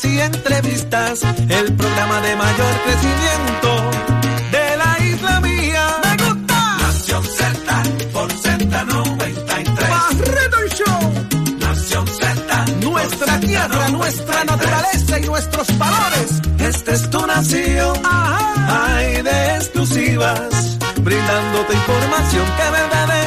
noticias y entrevistas, el programa de mayor crecimiento de la isla mía. ¡Me gusta! Nación Z por Z93. ¡Barreto el show! Nación Z. Nuestra tierra, nuestra naturaleza y nuestros valores. Esta es tu nación. Ajá. Hay de exclusivas, brindándote información que verdaderamente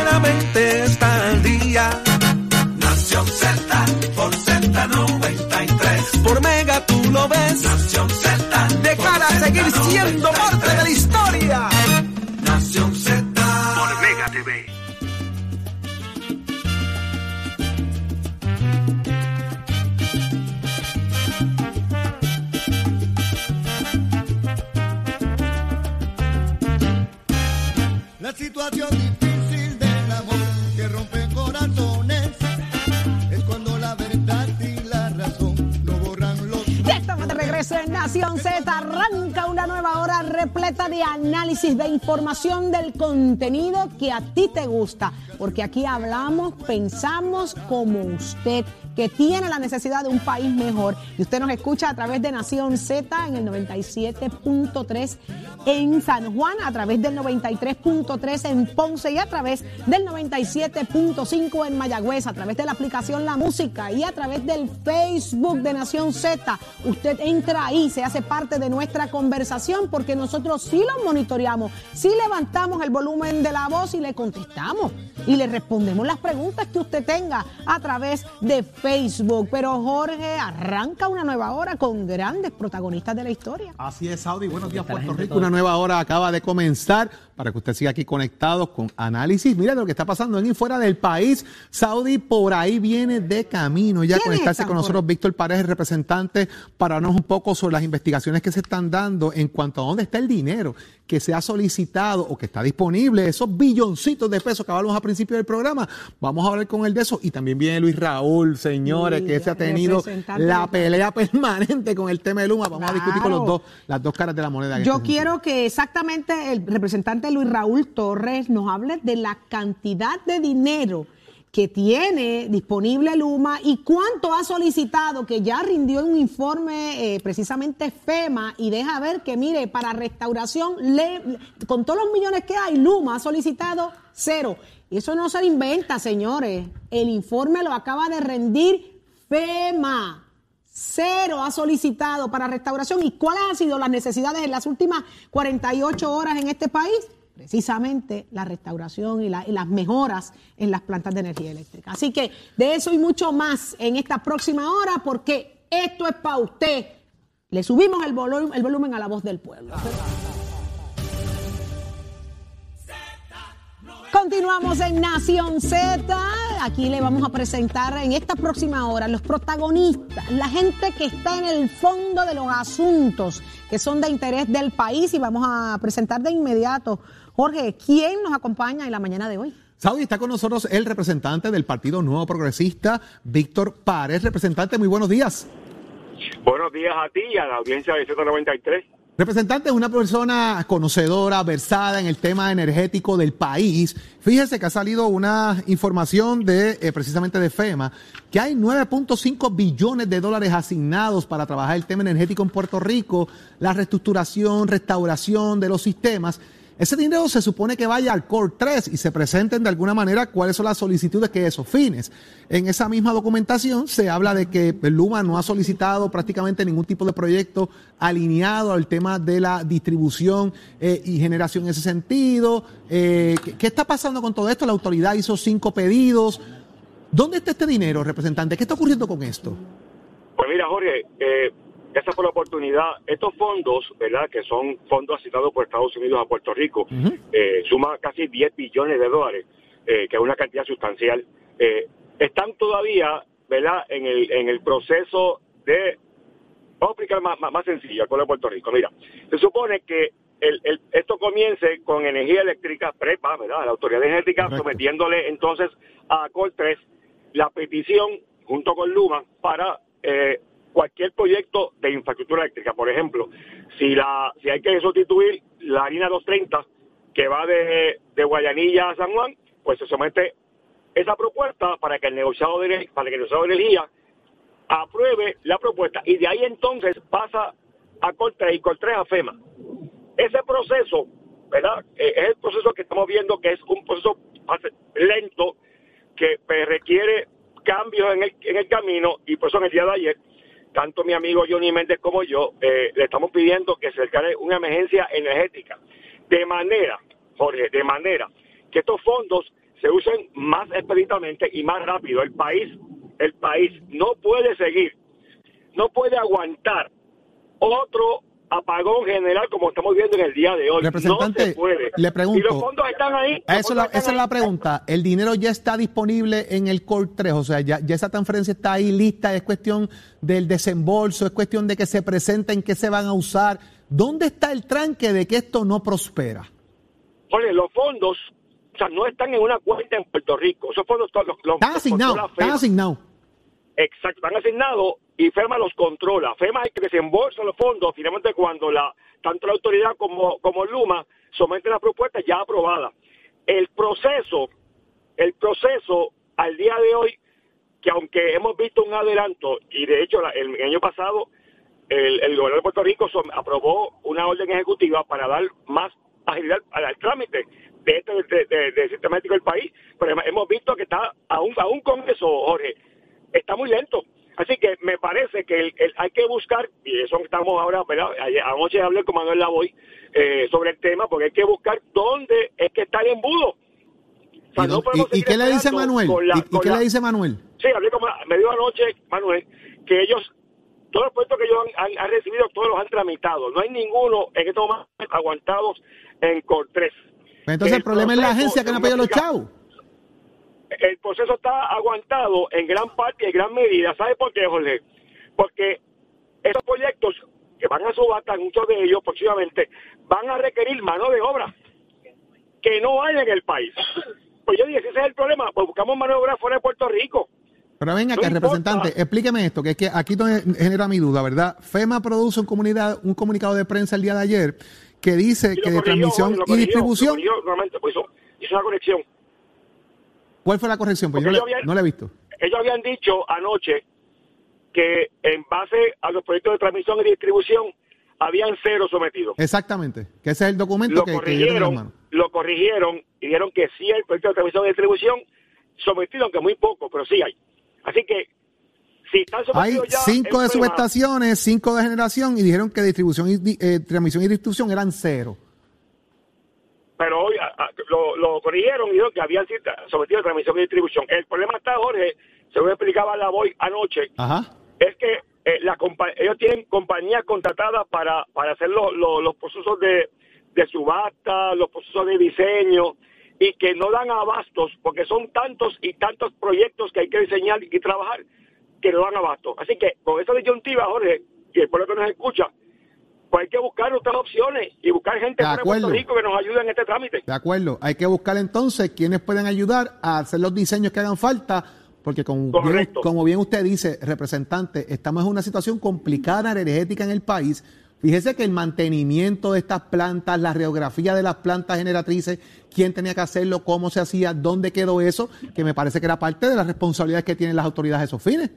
contenido que a ti te gusta. Porque aquí hablamos, pensamos como usted, que tiene la necesidad de un país mejor. Y usted nos escucha a través de Nación Z en el 97.3 en San Juan, a través del 93.3 en Ponce y a través del 97.5 en Mayagüez, a través de la aplicación La Música y a través del Facebook de Nación Z. Usted entra ahí, se hace parte de nuestra conversación porque nosotros sí lo monitoreamos, sí levantamos el volumen de la voz y le contestamos y le respondemos las preguntas que usted tenga a través de Facebook. Pero Jorge arranca una nueva hora con grandes protagonistas de la historia. Así es, Saudi. Buenos días, Puerto Rico. Una nueva hora acaba de comenzar para que usted siga aquí conectado con análisis. Mira de lo que está pasando en y fuera del país. Saudi por ahí viene de camino. Ya ¿Quiénes conectarse con nosotros Víctor Paredes, el representante, para hablarnos un poco sobre las investigaciones que se están dando en cuanto a dónde está el dinero que se ha solicitado o que está disponible, esos billoncitos de pesos que hablamos al principio del programa. Vamos a hablar con él de eso. Y también viene Luis Raúl, señores, que se ha tenido la pelea permanente con el tema de Luma. Vamos a discutir con los dos, las dos caras de la moneda. en Yo este quiero que exactamente el representante Luis Raúl Torres nos hable de la cantidad de dinero que tiene disponible Luma y cuánto ha solicitado, que ya rindió un informe eh, precisamente FEMA y deja ver que, mire, para restauración, le- con todos los millones que hay, Luma ha solicitado cero. Y eso no se inventa, señores. El informe lo acaba de rendir FEMA. Cero ha solicitado para restauración. ¿Y cuáles han sido las necesidades en las últimas 48 horas en este país? Precisamente la restauración y, la- y las mejoras en las plantas de energía eléctrica. Así que de eso y mucho más en esta próxima hora, porque esto es para usted. Le subimos el volumen a la voz del pueblo. Continuamos en Nación Z. Aquí le vamos a presentar en esta próxima hora los protagonistas, la gente que está en el fondo de los asuntos que son de interés del país y vamos a presentar de inmediato. Jorge, ¿quién nos acompaña en la mañana de hoy? Saudi está con nosotros el representante del Partido Nuevo Progresista, Víctor Párez. Representante, muy buenos días. Buenos días a ti y a la audiencia de Z93. Representante es una persona conocedora, versada en el tema energético del país. Fíjese que ha salido una información de eh, precisamente de FEMA que hay 9.5 billones de dólares asignados para trabajar el tema energético en Puerto Rico, la reestructuración, restauración de los sistemas. Ese dinero se supone que vaya al Core 3 y se presenten de alguna manera cuáles son las solicitudes que esos fines. En esa misma documentación se habla de que Luma no ha solicitado prácticamente ningún tipo de proyecto alineado al tema de la distribución eh, y generación en ese sentido. Eh, ¿qué, qué está pasando con todo esto? La autoridad hizo cinco pedidos. ¿Dónde está este dinero, representante? ¿Qué está ocurriendo con esto? Pues mira, Jorge, eh, esa fue la oportunidad. Estos fondos, ¿verdad? Que son fondos asignados por Estados Unidos a Puerto Rico, eh, suma casi 10 billones de dólares, eh, que es una cantidad sustancial. Eh, están todavía, ¿verdad? En el, en el proceso de... Vamos a explicar más, más, más sencillo al pueblo de Puerto Rico. Mira, se supone que el, el- esto comience con energía eléctrica, PREPA, ¿verdad? La Autoridad Energética, Correcto. sometiéndole entonces a COL 3 la petición junto con Luma para eh, cualquier proyecto de infraestructura eléctrica. Por ejemplo, si la si hay que sustituir la harina 230 que va de, de Guayanilla a San Juan, pues se somete esa propuesta para que el negociado de, para que el negociado de energía apruebe la propuesta y de ahí entonces pasa a Cortés y Cortés a FEMA. Ese proceso, ¿verdad? Eh, es el proceso que estamos viendo que es un proceso lento que pues, requiere cambios en el, en el camino y por eso en el día de ayer tanto mi amigo Johnny Méndez como yo eh, le estamos pidiendo que se declare una emergencia energética de manera, Jorge, de manera que estos fondos se usen más expeditamente y más rápido. El país, el país no puede seguir, no puede aguantar otro apagón general como estamos viendo en el día de hoy. Representante, no se puede. le pregunto. Y los fondos están ahí. Eso la, esa es la pregunta. ¿El dinero ya está disponible en el Core 3? O sea, ya, ya esa transferencia está ahí lista. Es cuestión del desembolso, es cuestión de que se presenten, que se van a usar. ¿Dónde está el tranque de que esto no prospera? Oye, los fondos o sea, no están en una cuenta en Puerto Rico. Esos fondos los, los, están asignados. Están asignados. Exacto, están asignados y FEMA los controla. FEMA es el que desembolsa los fondos finalmente cuando la tanto la autoridad como, como Luma someten la propuesta ya aprobada. El proceso, el proceso al día de hoy, que aunque hemos visto un adelanto, y de hecho el, año pasado el, gobierno de Puerto Rico aprobó una orden ejecutiva para dar más agilidad al, trámite de este de, sistema ético del país, pero hemos visto que está aún, aún con eso, Jorge, está muy lento. Así que me parece que el, hay que buscar, y eso estamos ahora, ¿verdad? anoche hablé con Manuel Lavoy eh, sobre el tema, porque hay que buscar dónde es que está el embudo. ¿Y, qué le dice Manuel? ¿Y, qué le dice Manuel? Sí, hablé con, me dijo anoche, Manuel, que ellos, todos los puestos que ellos han, recibido, todos los han tramitado. No hay ninguno en estos momentos aguantados en Cortés. Entonces el, problema es la agencia que no ha pedido los chavos el proceso está aguantado en gran parte y en gran medida. ¿Sabe por qué, Jorge? Porque esos proyectos que van a subasta, muchos de ellos próximamente, van a requerir mano de obra que no hay en el país. Pues yo dije, ese es el problema, pues buscamos mano de obra fuera de Puerto Rico. Pero venga, que representante, explíqueme esto, que es que aquí genera mi duda, ¿verdad? FEMA produce un, comunidad, un comunicado de prensa el día de ayer que dice que de transmisión y distribución... Hizo una conexión ¿Cuál fue la corrección? Pues yo no la he visto. Ellos habían dicho anoche que en base a los proyectos de transmisión y distribución habían cero sometidos. Exactamente, que ese es el documento lo que, corrigieron, Lo corrigieron y dijeron que sí hay proyectos de transmisión y distribución sometidos, aunque muy poco, pero sí hay. Así que si están sometidos hay cinco de subestaciones, cinco de generación y dijeron que distribución y eh, transmisión y distribución eran cero pero hoy lo, corrigieron y que habían sometido a transmisión y distribución. El problema está, Jorge, según explicaba la voy anoche, es que eh, la ellos tienen compañías contratadas para, para hacer los procesos de, de subasta, los procesos de diseño, y que no dan abastos, porque son tantos y tantos proyectos que hay que diseñar y trabajar, que no dan abasto. Así que con esa disyuntiva, Jorge, y el pueblo que nos escucha, pues hay que buscar otras opciones y buscar gente de Puerto Rico que nos ayude en este trámite. De acuerdo, hay que buscar entonces quienes pueden ayudar a hacer los diseños que hagan falta, porque como bien, como bien usted dice, representante, estamos en una situación complicada energética en el país. Fíjese que el mantenimiento de estas plantas, la reografía de las plantas generatrices, quién tenía que hacerlo, cómo se hacía, dónde quedó eso, que me parece que era parte de las responsabilidades que tienen las autoridades de esos fines.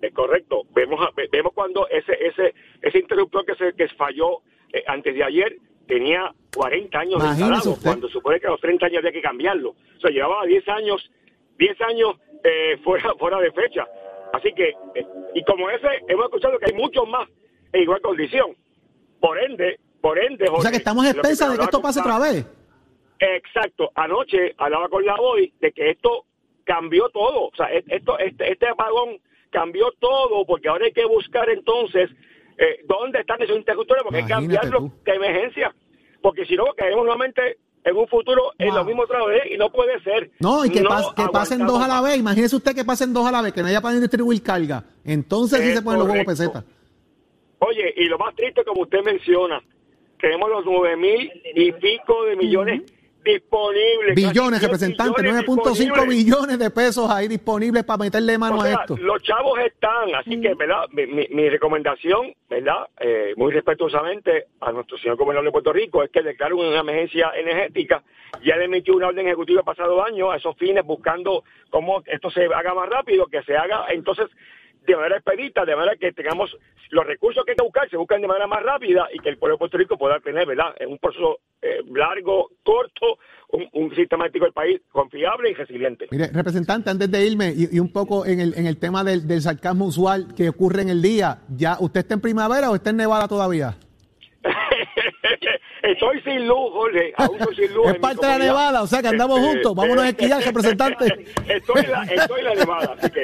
Es correcto. Vemos vemos cuando ese ese ese interruptor que se que falló eh, antes de ayer tenía 40 años de instalado, cuando supone que a los 30 años había que cambiarlo. O sea, llevaba 10 años 10 años eh, fuera fuera de fecha. Así que eh, y como ese hemos escuchado que hay muchos más en igual condición. Por ende, por ende, o sea que estamos expensas de que esto pase otra vez. Exacto. Anoche hablaba con la voy de que esto cambió todo. O sea, e-, esto este, este apagón cambió todo, porque ahora hay que buscar entonces eh, dónde están esos interruptores, porque hay que cambiarlos de emergencia, porque si no caemos nuevamente en un futuro en lo mismo otra vez y no puede ser. No, y que, que pasen dos a la vez. Imagínese usted que pasen dos a la vez, que no haya para distribuir carga. Entonces sí se ponen los huevos pesetas. Oye, y lo más triste, como usted menciona, tenemos los nueve mil y pico de millones disponibles. Billones, representantes, 9.5 billones de pesos ahí disponibles para meterle mano a esto. Los chavos están, así que, ¿verdad? Mi, recomendación, ¿verdad? Eh, muy respetuosamente a nuestro señor gobernador de Puerto Rico es que declare una emergencia energética. Ya le emitió una orden ejecutiva pasado año a esos fines, buscando cómo esto se haga más rápido, que se haga entonces de manera expedita, de manera que tengamos los recursos que hay que buscar, se buscan de manera más rápida y que el pueblo de Puerto Rico pueda tener, ¿verdad? En un proceso eh, largo, corto, un, un sistemático del país confiable y resiliente. Mire, representante, antes de irme y, un poco en el, en el tema del, del sarcasmo usual que ocurre en el día, ¿ya usted está en primavera o está en nevada todavía? Estoy sin luz, Jorge. Aún estoy sin luz. Es parte de la nevada, o sea que andamos Este, juntos. Vámonos a esquiar, representante. Estoy en, la, estoy la nevada, así que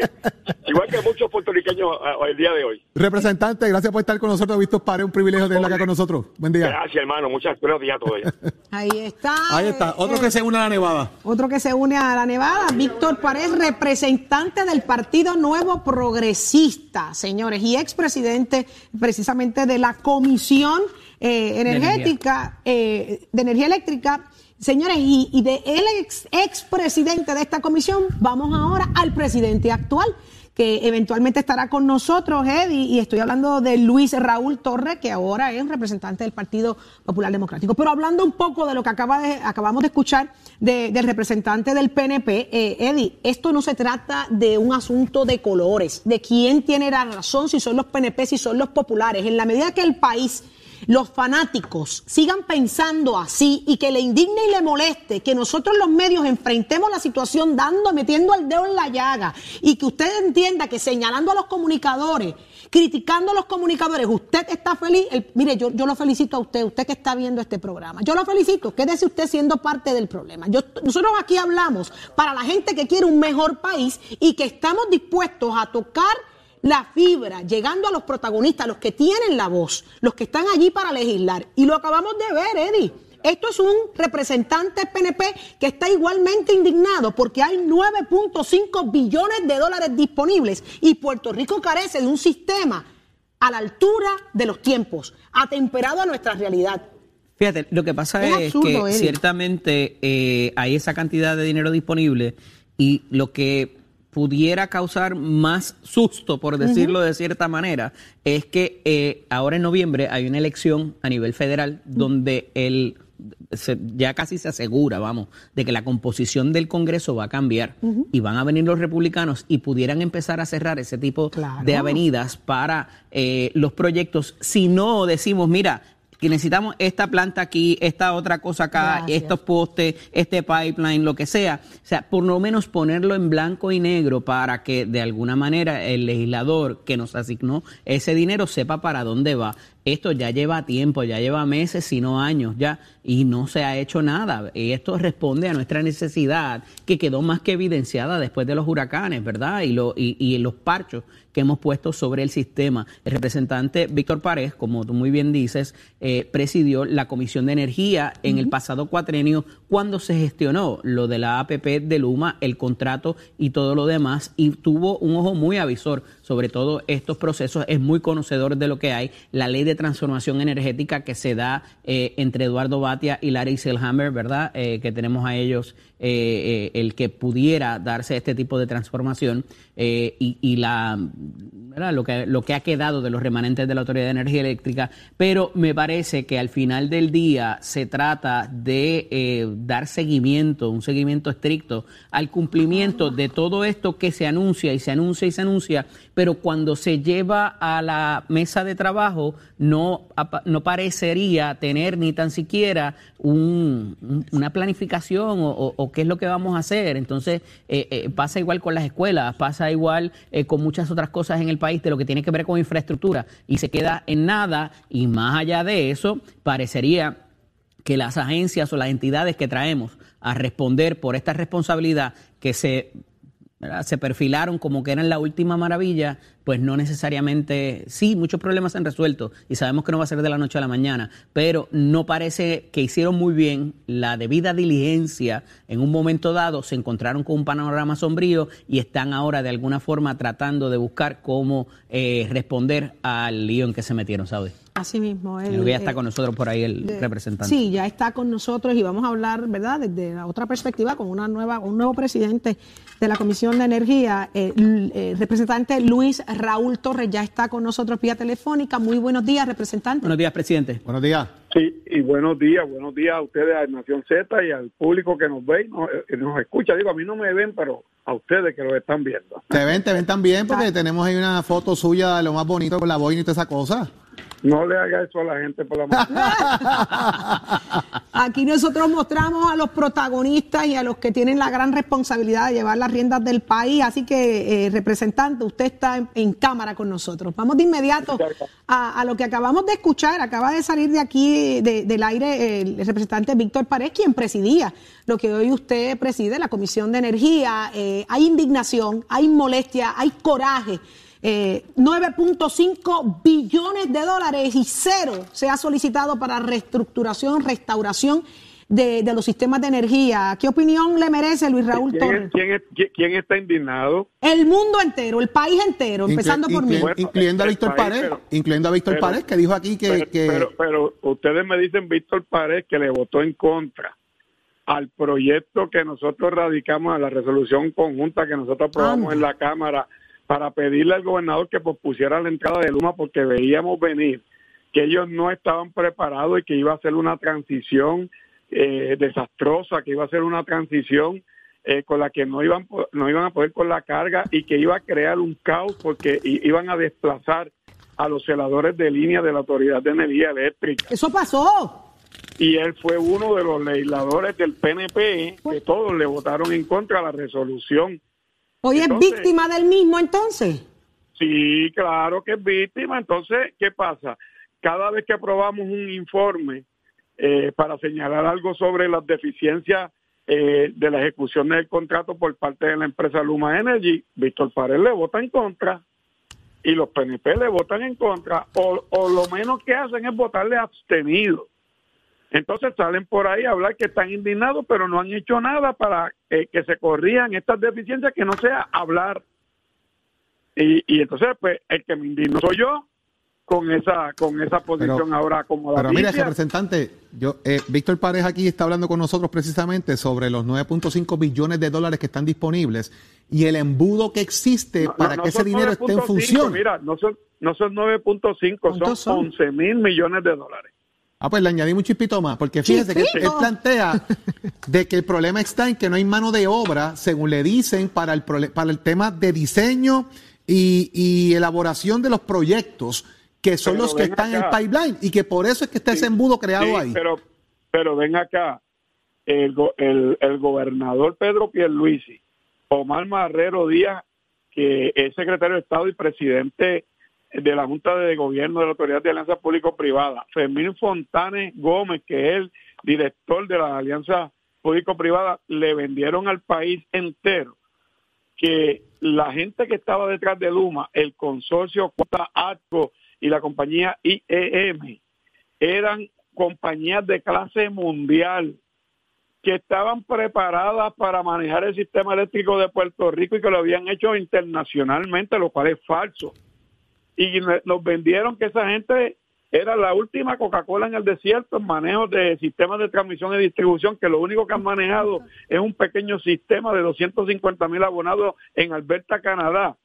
igual que muchos puertorriqueños ah, el día de hoy. Representante, gracias por estar con nosotros. Víctor Pare, un privilegio tenerla acá con nosotros. Buen día. Gracias, hermano. Muchas buenos días a todos. Ahí está. Ahí está, eh, otro eh, que se une a la nevada. Otro que se une a la Nevada, Víctor Pared, representante del Partido Nuevo Progresista, señores, y expresidente precisamente de la Comisión eh, Energética, eh, de Energía Eléctrica. Señores, y, y de el ex expresidente de esta comisión, vamos ahora al presidente actual, que eventualmente estará con nosotros, Eddie, y estoy hablando de Luis Raúl Torres, que ahora es representante del Partido Popular Democrático. Pero hablando un poco de lo que acaba de, acabamos de escuchar de- del representante del PNP, eh, Eddie, esto no se trata de un asunto de colores, de quién tiene la razón, si son los PNP, si son los populares. En la medida que el país los fanáticos sigan pensando así y que le indigne y le moleste que nosotros los medios enfrentemos la situación dando, metiendo el dedo en la llaga y que usted entienda que señalando a los comunicadores, criticando a los comunicadores, usted está feliz, el- mire, yo, yo lo felicito a usted, usted que está viendo este programa, yo lo felicito, quédese usted siendo parte del problema. Yo, nosotros aquí hablamos para la gente que quiere un mejor país y que estamos dispuestos a tocar la fibra, llegando a los protagonistas, los que tienen la voz, los que están allí para legislar. Y lo acabamos de ver, Eddie. Esto es un representante PNP que está igualmente indignado porque hay 9.5 billones de dólares disponibles y Puerto Rico carece de un sistema a la altura de los tiempos, atemperado a nuestra realidad. Fíjate, lo que pasa Es es, absurdo, que ciertamente eh, hay esa cantidad de dinero disponible y lo que pudiera causar más susto, por decirlo de cierta manera, es que eh, ahora en noviembre hay una elección a nivel federal donde el se- ya casi se asegura, vamos, de que la composición del Congreso va a cambiar y van a venir los republicanos y pudieran empezar a cerrar ese tipo Claro. de avenidas para eh, los proyectos. Si no decimos, mira, que necesitamos esta planta aquí, esta otra cosa acá, Gracias. estos postes, este pipeline, lo que sea. O sea, por lo menos ponerlo en blanco y negro para que de alguna manera el legislador que nos asignó ese dinero sepa para dónde va. Esto ya lleva tiempo, ya lleva meses, si no años ya, y no se ha hecho nada. Y esto responde a nuestra necesidad que quedó más que evidenciada después de los huracanes, ¿verdad? Y, lo, y, y los parchos que hemos puesto sobre el sistema. El representante Víctor Párez, como tú muy bien dices, eh, presidió la Comisión de Energía en el pasado cuatrenio cuando se gestionó lo de la APP de Luma, el contrato y todo lo demás, y tuvo un ojo muy avisor sobre todo estos procesos, es muy conocedor de lo que hay, la ley de transformación energética que se da eh, entre Eduardo Batia y Larry Selhammer, ¿verdad? Eh, que tenemos a ellos eh, el que pudiera darse este tipo de transformación y, la. Lo, que, lo que ha quedado de los remanentes de la Autoridad de Energía Eléctrica, pero me parece que al final del día se trata de dar seguimiento, un seguimiento estricto al cumplimiento de todo esto que se anuncia y se anuncia y se anuncia, pero cuando se lleva a la mesa de trabajo no, no parecería tener ni tan siquiera un- un- una planificación o qué es lo que vamos a hacer. Entonces, eh, eh, pasa igual con las escuelas, pasa igual eh, con muchas otras cosas en el país de lo que tiene que ver con infraestructura y se queda en nada y más allá de eso, parecería que las agencias o las entidades que traemos a responder por esta responsabilidad que se, se perfilaron como que eran la última maravilla, pues no necesariamente, sí, muchos problemas se han resuelto y sabemos que no va a ser de la noche a la mañana, pero no parece que hicieron muy bien la debida diligencia en un momento dado, se encontraron con un panorama sombrío y están ahora de alguna forma tratando de buscar cómo eh, responder al lío en que se metieron, ¿sabes? Así mismo. que ya está eh, con nosotros por ahí el de- representante. Sí, ya está con nosotros y vamos a hablar, ¿verdad?, desde la otra perspectiva con una nueva, un nuevo presidente de la Comisión de Energía, eh, l- eh, representante Luis Raúl Torres ya está con nosotros vía telefónica. Muy buenos días, representante. Buenos días, presidente. Buenos días. Sí, y buenos días, buenos días a ustedes, a Nación Z y al público que nos ve y nos, nos escucha. Digo, a mí no me ven, pero a ustedes que lo están viendo. Te ven, te ven también porque tenemos ahí una foto suya de lo más bonito con la boina y toda esa cosa. No le haga eso a la gente por la mano. Aquí nosotros mostramos a los protagonistas y a los que tienen la gran responsabilidad de llevar las riendas del país. Así que, eh, representante, usted está en, cámara con nosotros. Vamos de inmediato a, lo que acabamos de escuchar. Acaba de salir de aquí de- del aire el representante Víctor Pared, quien presidía lo que hoy usted preside, la Comisión de Energía. Eh, hay indignación, hay molestia, hay coraje. Eh, 9.5 billones de dólares y cero se ha solicitado para reestructuración, restauración de, de los sistemas de energía. ¿Qué opinión le merece Luis Raúl ¿Quién, Torres? es- quién es- quién- quién está indignado? El mundo entero, el país entero, Inclu- empezando por mí. Bueno, incluyendo a Víctor país, Pared, pero- incluyendo a Víctor pero- Pared, que dijo aquí que, pero, que- pero, pero ustedes me dicen Víctor Pared que le votó en contra al proyecto que nosotros radicamos a la resolución conjunta que nosotros aprobamos Anda. en la Cámara para pedirle al gobernador que pospusiera la entrada de Luma porque veíamos venir que ellos no estaban preparados y que iba a ser una transición eh, desastrosa, que iba a ser una transición eh, con la que no iban no iban a poder con la carga y que iba a crear un caos porque iban a desplazar a los celadores de línea de la Autoridad de Energía Eléctrica. Eso pasó. Y él fue uno de los legisladores del PNP que todos le votaron en contra a la resolución. Hoy es víctima del mismo entonces. Sí, claro que es víctima. Entonces, ¿qué pasa? Cada vez que aprobamos un informe eh, para señalar algo sobre las deficiencias eh, de la ejecución del contrato por parte de la empresa Luma Energy, Víctor Pared le vota en contra y los PNP le votan en contra, o, o lo menos que hacen es votarle abstenido. Entonces salen por ahí a hablar que están indignados, pero no han hecho nada para eh, que se corrían estas deficiencias, que no sea hablar. Y, y entonces, pues, el que me indignó soy yo con esa con esa posición Pero- ahora como Pero mire, representante, yo, eh, Víctor Pareja aquí está hablando con nosotros precisamente sobre los 9.5 billones de dólares que están disponibles y el embudo que existe No, para no, que ese dinero esté en 9.5, función. Mira, no son, no son 9.5, ¿Cuántos son, son? 11 mil millones de dólares. Ah, pues le añadimos un chispito más, porque fíjese que él, plantea de que el problema está en que no hay mano de obra, según le dicen, para el, para el tema de diseño y, y elaboración de los proyectos, que son Pero los que están en el pipeline, y que por eso es que está ese embudo creado Sí, ahí. Pero, pero ven acá, el, go- el, el gobernador Pedro Pierluisi, Omar Marrero Díaz, que es secretario de Estado y presidente de la Junta de Gobierno de la Autoridad de Alianza Público-Privada, Fermín Fontanes Gómez, que es el director de la Alianza Público-Privada, le vendieron al país entero que la gente que estaba detrás de Luma, el consorcio Cuota Atco y la compañía IEM, eran compañías de clase mundial que estaban preparadas para manejar el sistema eléctrico de Puerto Rico y que lo habían hecho internacionalmente, lo cual es falso. Y nos vendieron que esa gente era la última Coca-Cola en el desierto en manejo de sistemas de transmisión y distribución, que lo único que han manejado es un pequeño sistema de 250 mil abonados en Alberta, Canadá.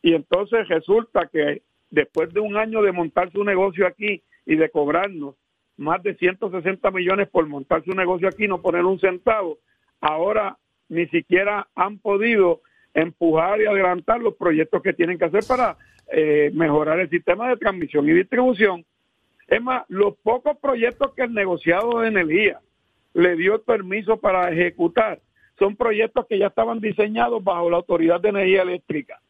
Y entonces resulta que después de un año de montar su negocio aquí y de cobrarnos más de 160 millones por montar su negocio aquí, no poner un centavo, ahora ni siquiera han podido empujar y adelantar los proyectos que tienen que hacer para eh, mejorar el sistema de transmisión y distribución. Es más, los pocos proyectos que el negociado de energía le dio el permiso para ejecutar son proyectos que ya estaban diseñados bajo la Autoridad de Energía Eléctrica.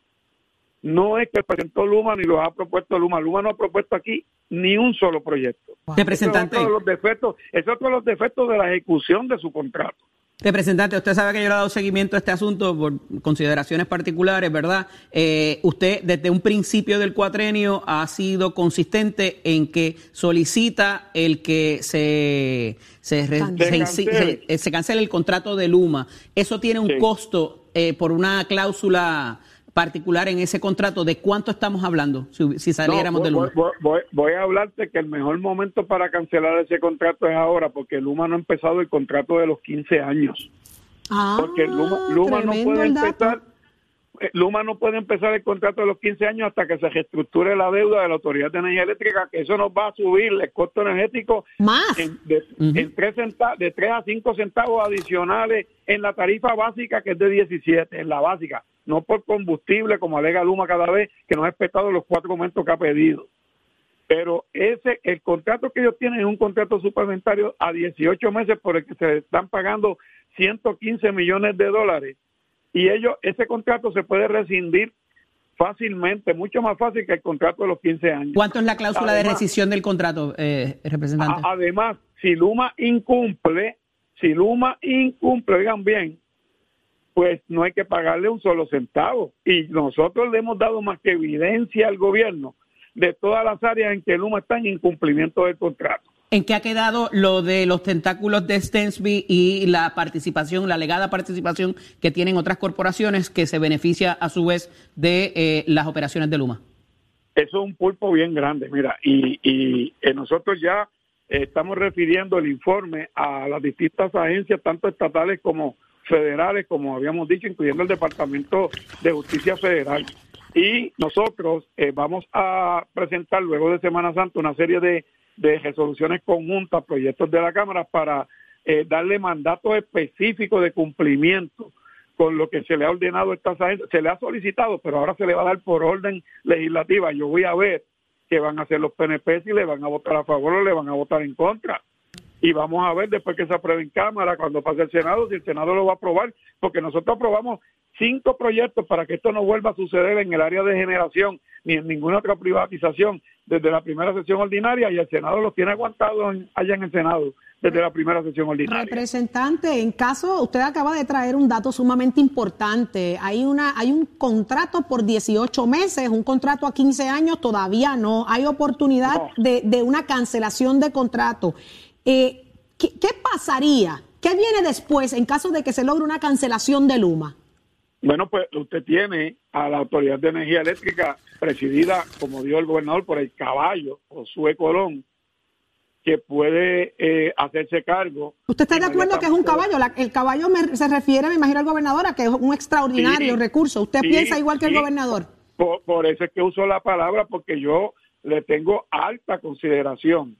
No es que presentó Luma ni los ha propuesto Luma. Luma no ha propuesto aquí ni un solo proyecto. Representante. Ese es otro de los defectos, ese es otro de los defectos de la ejecución de su contrato. Representante, usted sabe que yo le he dado seguimiento a este asunto por consideraciones particulares, ¿verdad? Eh, usted desde un principio del cuatrenio ha sido consistente en que solicita el que se, se, re- se- eh, se cancele el contrato de Luma. Eso tiene un Sí. costo eh, por una cláusula particular en ese contrato. ¿De cuánto estamos hablando si, si saliéramos No, de Luma? voy- voy- voy a hablarte que el mejor momento para cancelar ese contrato es ahora, porque Luma no ha empezado el contrato de los 15 años. Ah, Porque Luma, Luma no puede empezar eh, Luma no puede empezar el contrato de los 15 años hasta que se reestructure la deuda de la Autoridad de Energía Eléctrica, que eso nos va a subir el costo energético Más. en- de, en tres centa- de 3 a 5 centavos adicionales en la tarifa básica, que es de 17, en la básica, no por combustible, como alega Luma cada vez, que no ha respetado los cuatro aumentos que ha pedido. Pero ese, el contrato que ellos tienen es un contrato suplementario a 18 meses por el que se están pagando 115 millones de dólares. Y ellos, ese contrato se puede rescindir fácilmente, mucho más fácil que el contrato de los 15 años. ¿Cuánto es la cláusula de rescisión del contrato, eh, representante? A- además, si Luma incumple, si Luma incumple, oigan bien, pues no hay que pagarle un solo centavo. Y nosotros le hemos dado más que evidencia al gobierno de todas las áreas en que Luma está en incumplimiento del contrato. ¿En qué ha quedado lo de los tentáculos de Stensby y la participación, la legada participación que tienen otras corporaciones que se beneficia a su vez de eh, las operaciones de Luma? Eso es un pulpo bien grande, mira, y, y eh, nosotros ya eh, estamos refiriendo el informe a las distintas agencias, tanto estatales como federales, como habíamos dicho, incluyendo el Departamento de Justicia Federal. Y nosotros eh, vamos a presentar luego de Semana Santa una serie de, de resoluciones conjuntas, proyectos de la Cámara, para eh, darle mandatos específicos de cumplimiento con lo que se le ha ordenado a estas agencias. Se le ha solicitado, pero ahora se le va a dar por orden legislativa. Yo voy a ver qué van a hacer los PNP, si le van a votar a favor o le van a votar en contra. Y vamos a ver después que se apruebe en Cámara, cuando pase el Senado, si el Senado lo va a aprobar, porque nosotros aprobamos cinco proyectos para que esto no vuelva a suceder en el área de generación ni en ninguna otra privatización desde la primera sesión ordinaria y el Senado los tiene aguantados allá en el Senado desde la primera sesión ordinaria. Representante, en caso, usted acaba de traer un dato sumamente importante. Hay una, hay un contrato por 18 meses, un contrato a 15 años, todavía no. Hay oportunidad No. de, de una cancelación de contrato. Eh, ¿qué, qué pasaría? ¿Qué viene después en caso de que se logre una cancelación de Luma? Bueno, pues usted tiene a la Autoridad de Energía Eléctrica presidida, como dijo el gobernador, por el caballo, Josué Colón, que puede eh, hacerse cargo. ¿Usted está de acuerdo que es un caballo? La- el caballo me- se refiere, me imagino, al gobernador, a que es un extraordinario Sí, recurso. ¿Usted sí, piensa igual que el gobernador? Por, por eso es que uso la palabra, porque yo le tengo alta consideración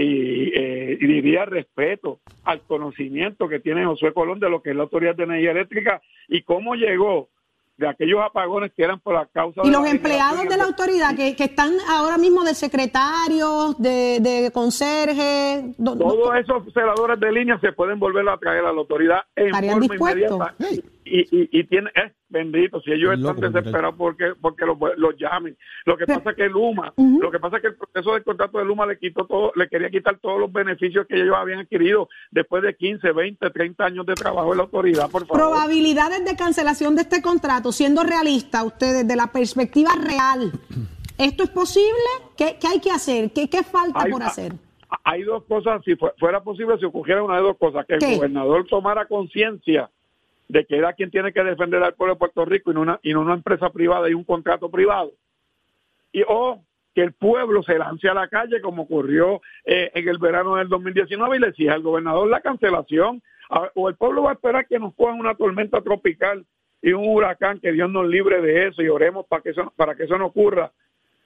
y, eh, y diría respeto al conocimiento que tiene Josué Colón de lo que es la Autoridad de Energía Eléctrica y cómo llegó de aquellos apagones que eran por la causa Y de los la empleados de la autoridad que, que están ahora mismo de secretarios, de, de conserje, do- do- Todos esos celadores de línea se pueden volver a traer a la autoridad en ¿Estarían forma dispuestos? inmediata. Hey. Y, y, y tiene, eh, bendito, si ellos Loco, están desesperados porque porque los, los llamen. Lo que Pero- pasa es que Luma, Ujú. lo que pasa es que el proceso del contrato de Luma le quitó todo, le quería quitar todos los beneficios que ellos habían adquirido después de 15, 20, 30 años de trabajo en la autoridad, por favor. probabilidades de cancelación de este contrato, siendo realista, usted desde la perspectiva real, ¿esto es posible? ¿Qué, qué hay que hacer? ¿Qué, qué falta Hay- por hacer? Hay dos cosas, si fue- fuera posible, si ocurriera una de dos cosas, que el ¿Qué? gobernador tomara conciencia de que era quien tiene que defender al pueblo de Puerto Rico y no una, empresa privada y un contrato privado. Y o que el pueblo se lance a la calle como ocurrió eh, en el verano del 2019 y le exija al gobernador la cancelación. O el pueblo va a esperar que nos cojan una tormenta tropical y un huracán, que Dios nos libre de eso y oremos para que eso, para que eso no ocurra.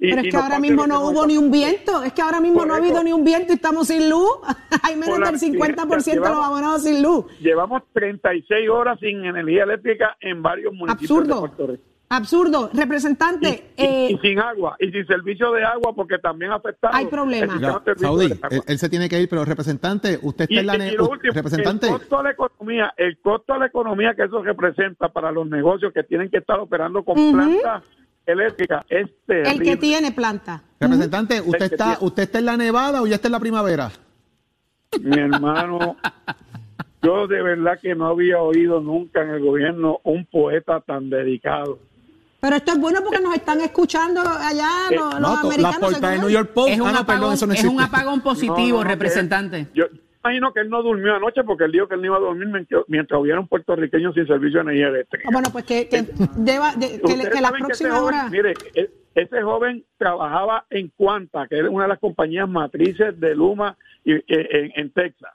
Y- Pero es que ahora mismo no hubo ni un viento, es que ahora mismo no ha habido ni un viento y estamos sin luz. Hay menos del 50% de los abonados sin luz. Llevamos 36 horas sin energía eléctrica en varios municipios de Absurdo. Puerto Rico. Absurdo. Representante, y- eh, y sin agua, y sin servicio de agua, porque también ha afectado. Hay problemas. el de Saudi, de él, él se tiene que ir, pero representante, usted está Y, en la... lo último, representante, el costo de la economía, el costo de la economía que eso representa para los negocios que tienen que estar operando con plantas eléctricas es el terrible. que tiene planta. representante, usted El está, tiene- usted está en la nevada o ya está en la primavera. Mi hermano, yo de verdad que no había oído nunca en el gobierno un poeta tan dedicado. Pero esto es bueno porque nos están escuchando allá Eh, los, los No, to- la americanos. portada de. New York Post. Es un, ah, no, apagón, perdón, eso no es un apagón positivo, No, no, no, representante. que- Yo imagino que él no durmió anoche porque él dijo que él no iba a dormir mientras, mientras hubiera un puertorriqueño sin servicio de energía eléctrica. Ah, Bueno, pues que, que, deba- de- que, que la próxima joven, hora. Mire, e- ese joven trabajaba en Cuanta, que es una de las compañías matrices de Luma y, e- en, en Texas,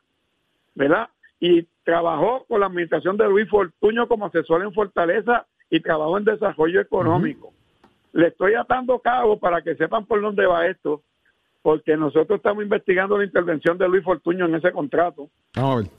¿verdad? Y trabajó con la administración de Luis Fortuño como asesor en Fortaleza y trabajo en desarrollo económico. Le estoy atando cabo para que sepan por dónde va esto, porque nosotros estamos investigando la intervención de Luis Fortuño en ese contrato.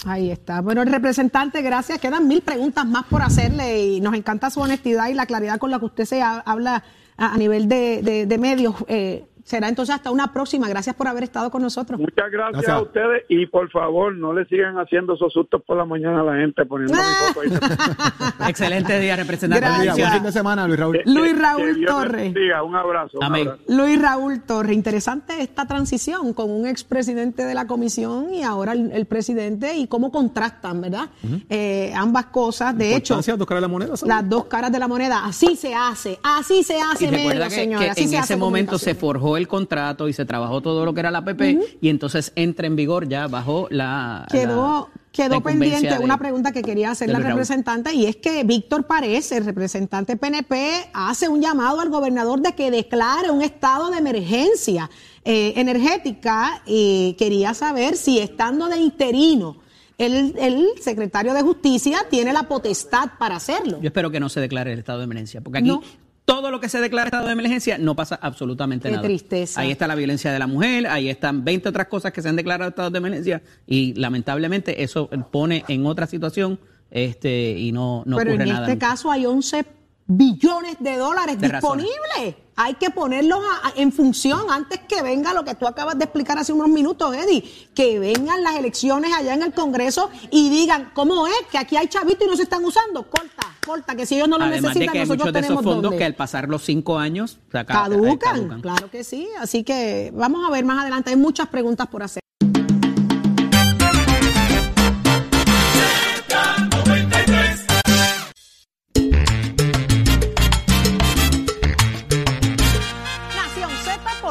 Ahí está. Bueno, el representante, gracias. Quedan mil preguntas más por hacerle y nos encanta su honestidad y la claridad con la que usted se habla a, nivel de, de, medios. Eh, será entonces hasta una próxima. Gracias por haber estado con nosotros. Muchas gracias, a ustedes y por favor no le sigan haciendo esos sustos por la mañana a la gente poniendo mi foto ahí. Excelente día, representante. Buen fin de semana, Luis Raúl. Luis Raúl Torres. Un abrazo. Amén. Luis Raúl Torres. Interesante esta transición con un expresidente de la comisión y ahora el, presidente y cómo contrastan, ¿verdad? Eh, ambas cosas. De hecho, las dos caras de la moneda. Las dos caras de la moneda. Así se hace. Así se hace, recuerda que, en ese momento se forjó el contrato y se trabajó todo lo que era la PP y entonces entra en vigor ya bajo la... Quedó, quedó pendiente una pregunta que quería hacer la representante y es que Víctor Párez, el representante PNP, hace un llamado al gobernador de que declare un estado de emergencia eh, energética y quería saber si estando de interino, el, el, secretario de Justicia tiene la potestad para hacerlo. Yo espero que no se declare el estado de emergencia, porque aquí todo lo que se declara estado de emergencia no pasa absolutamente Qué nada. tristeza. Ahí está la violencia de la mujer, ahí están 20 otras cosas que se han declarado estado de emergencia y lamentablemente eso pone en otra situación este y no, no Pero en este caso hay 11 billones de dólares disponibles. Hay que ponerlos en función antes que venga lo que tú acabas de explicar hace unos minutos, Eddie, que vengan las elecciones allá en el Congreso y digan, ¿cómo es? Que aquí hay chavitos y no se están usando. Corta, corta, que si ellos no lo Además necesitan, de que hay muchos de esos fondos que al pasar los cinco años caducan. Claro que sí. Así que vamos a ver más adelante. Hay muchas preguntas por hacer.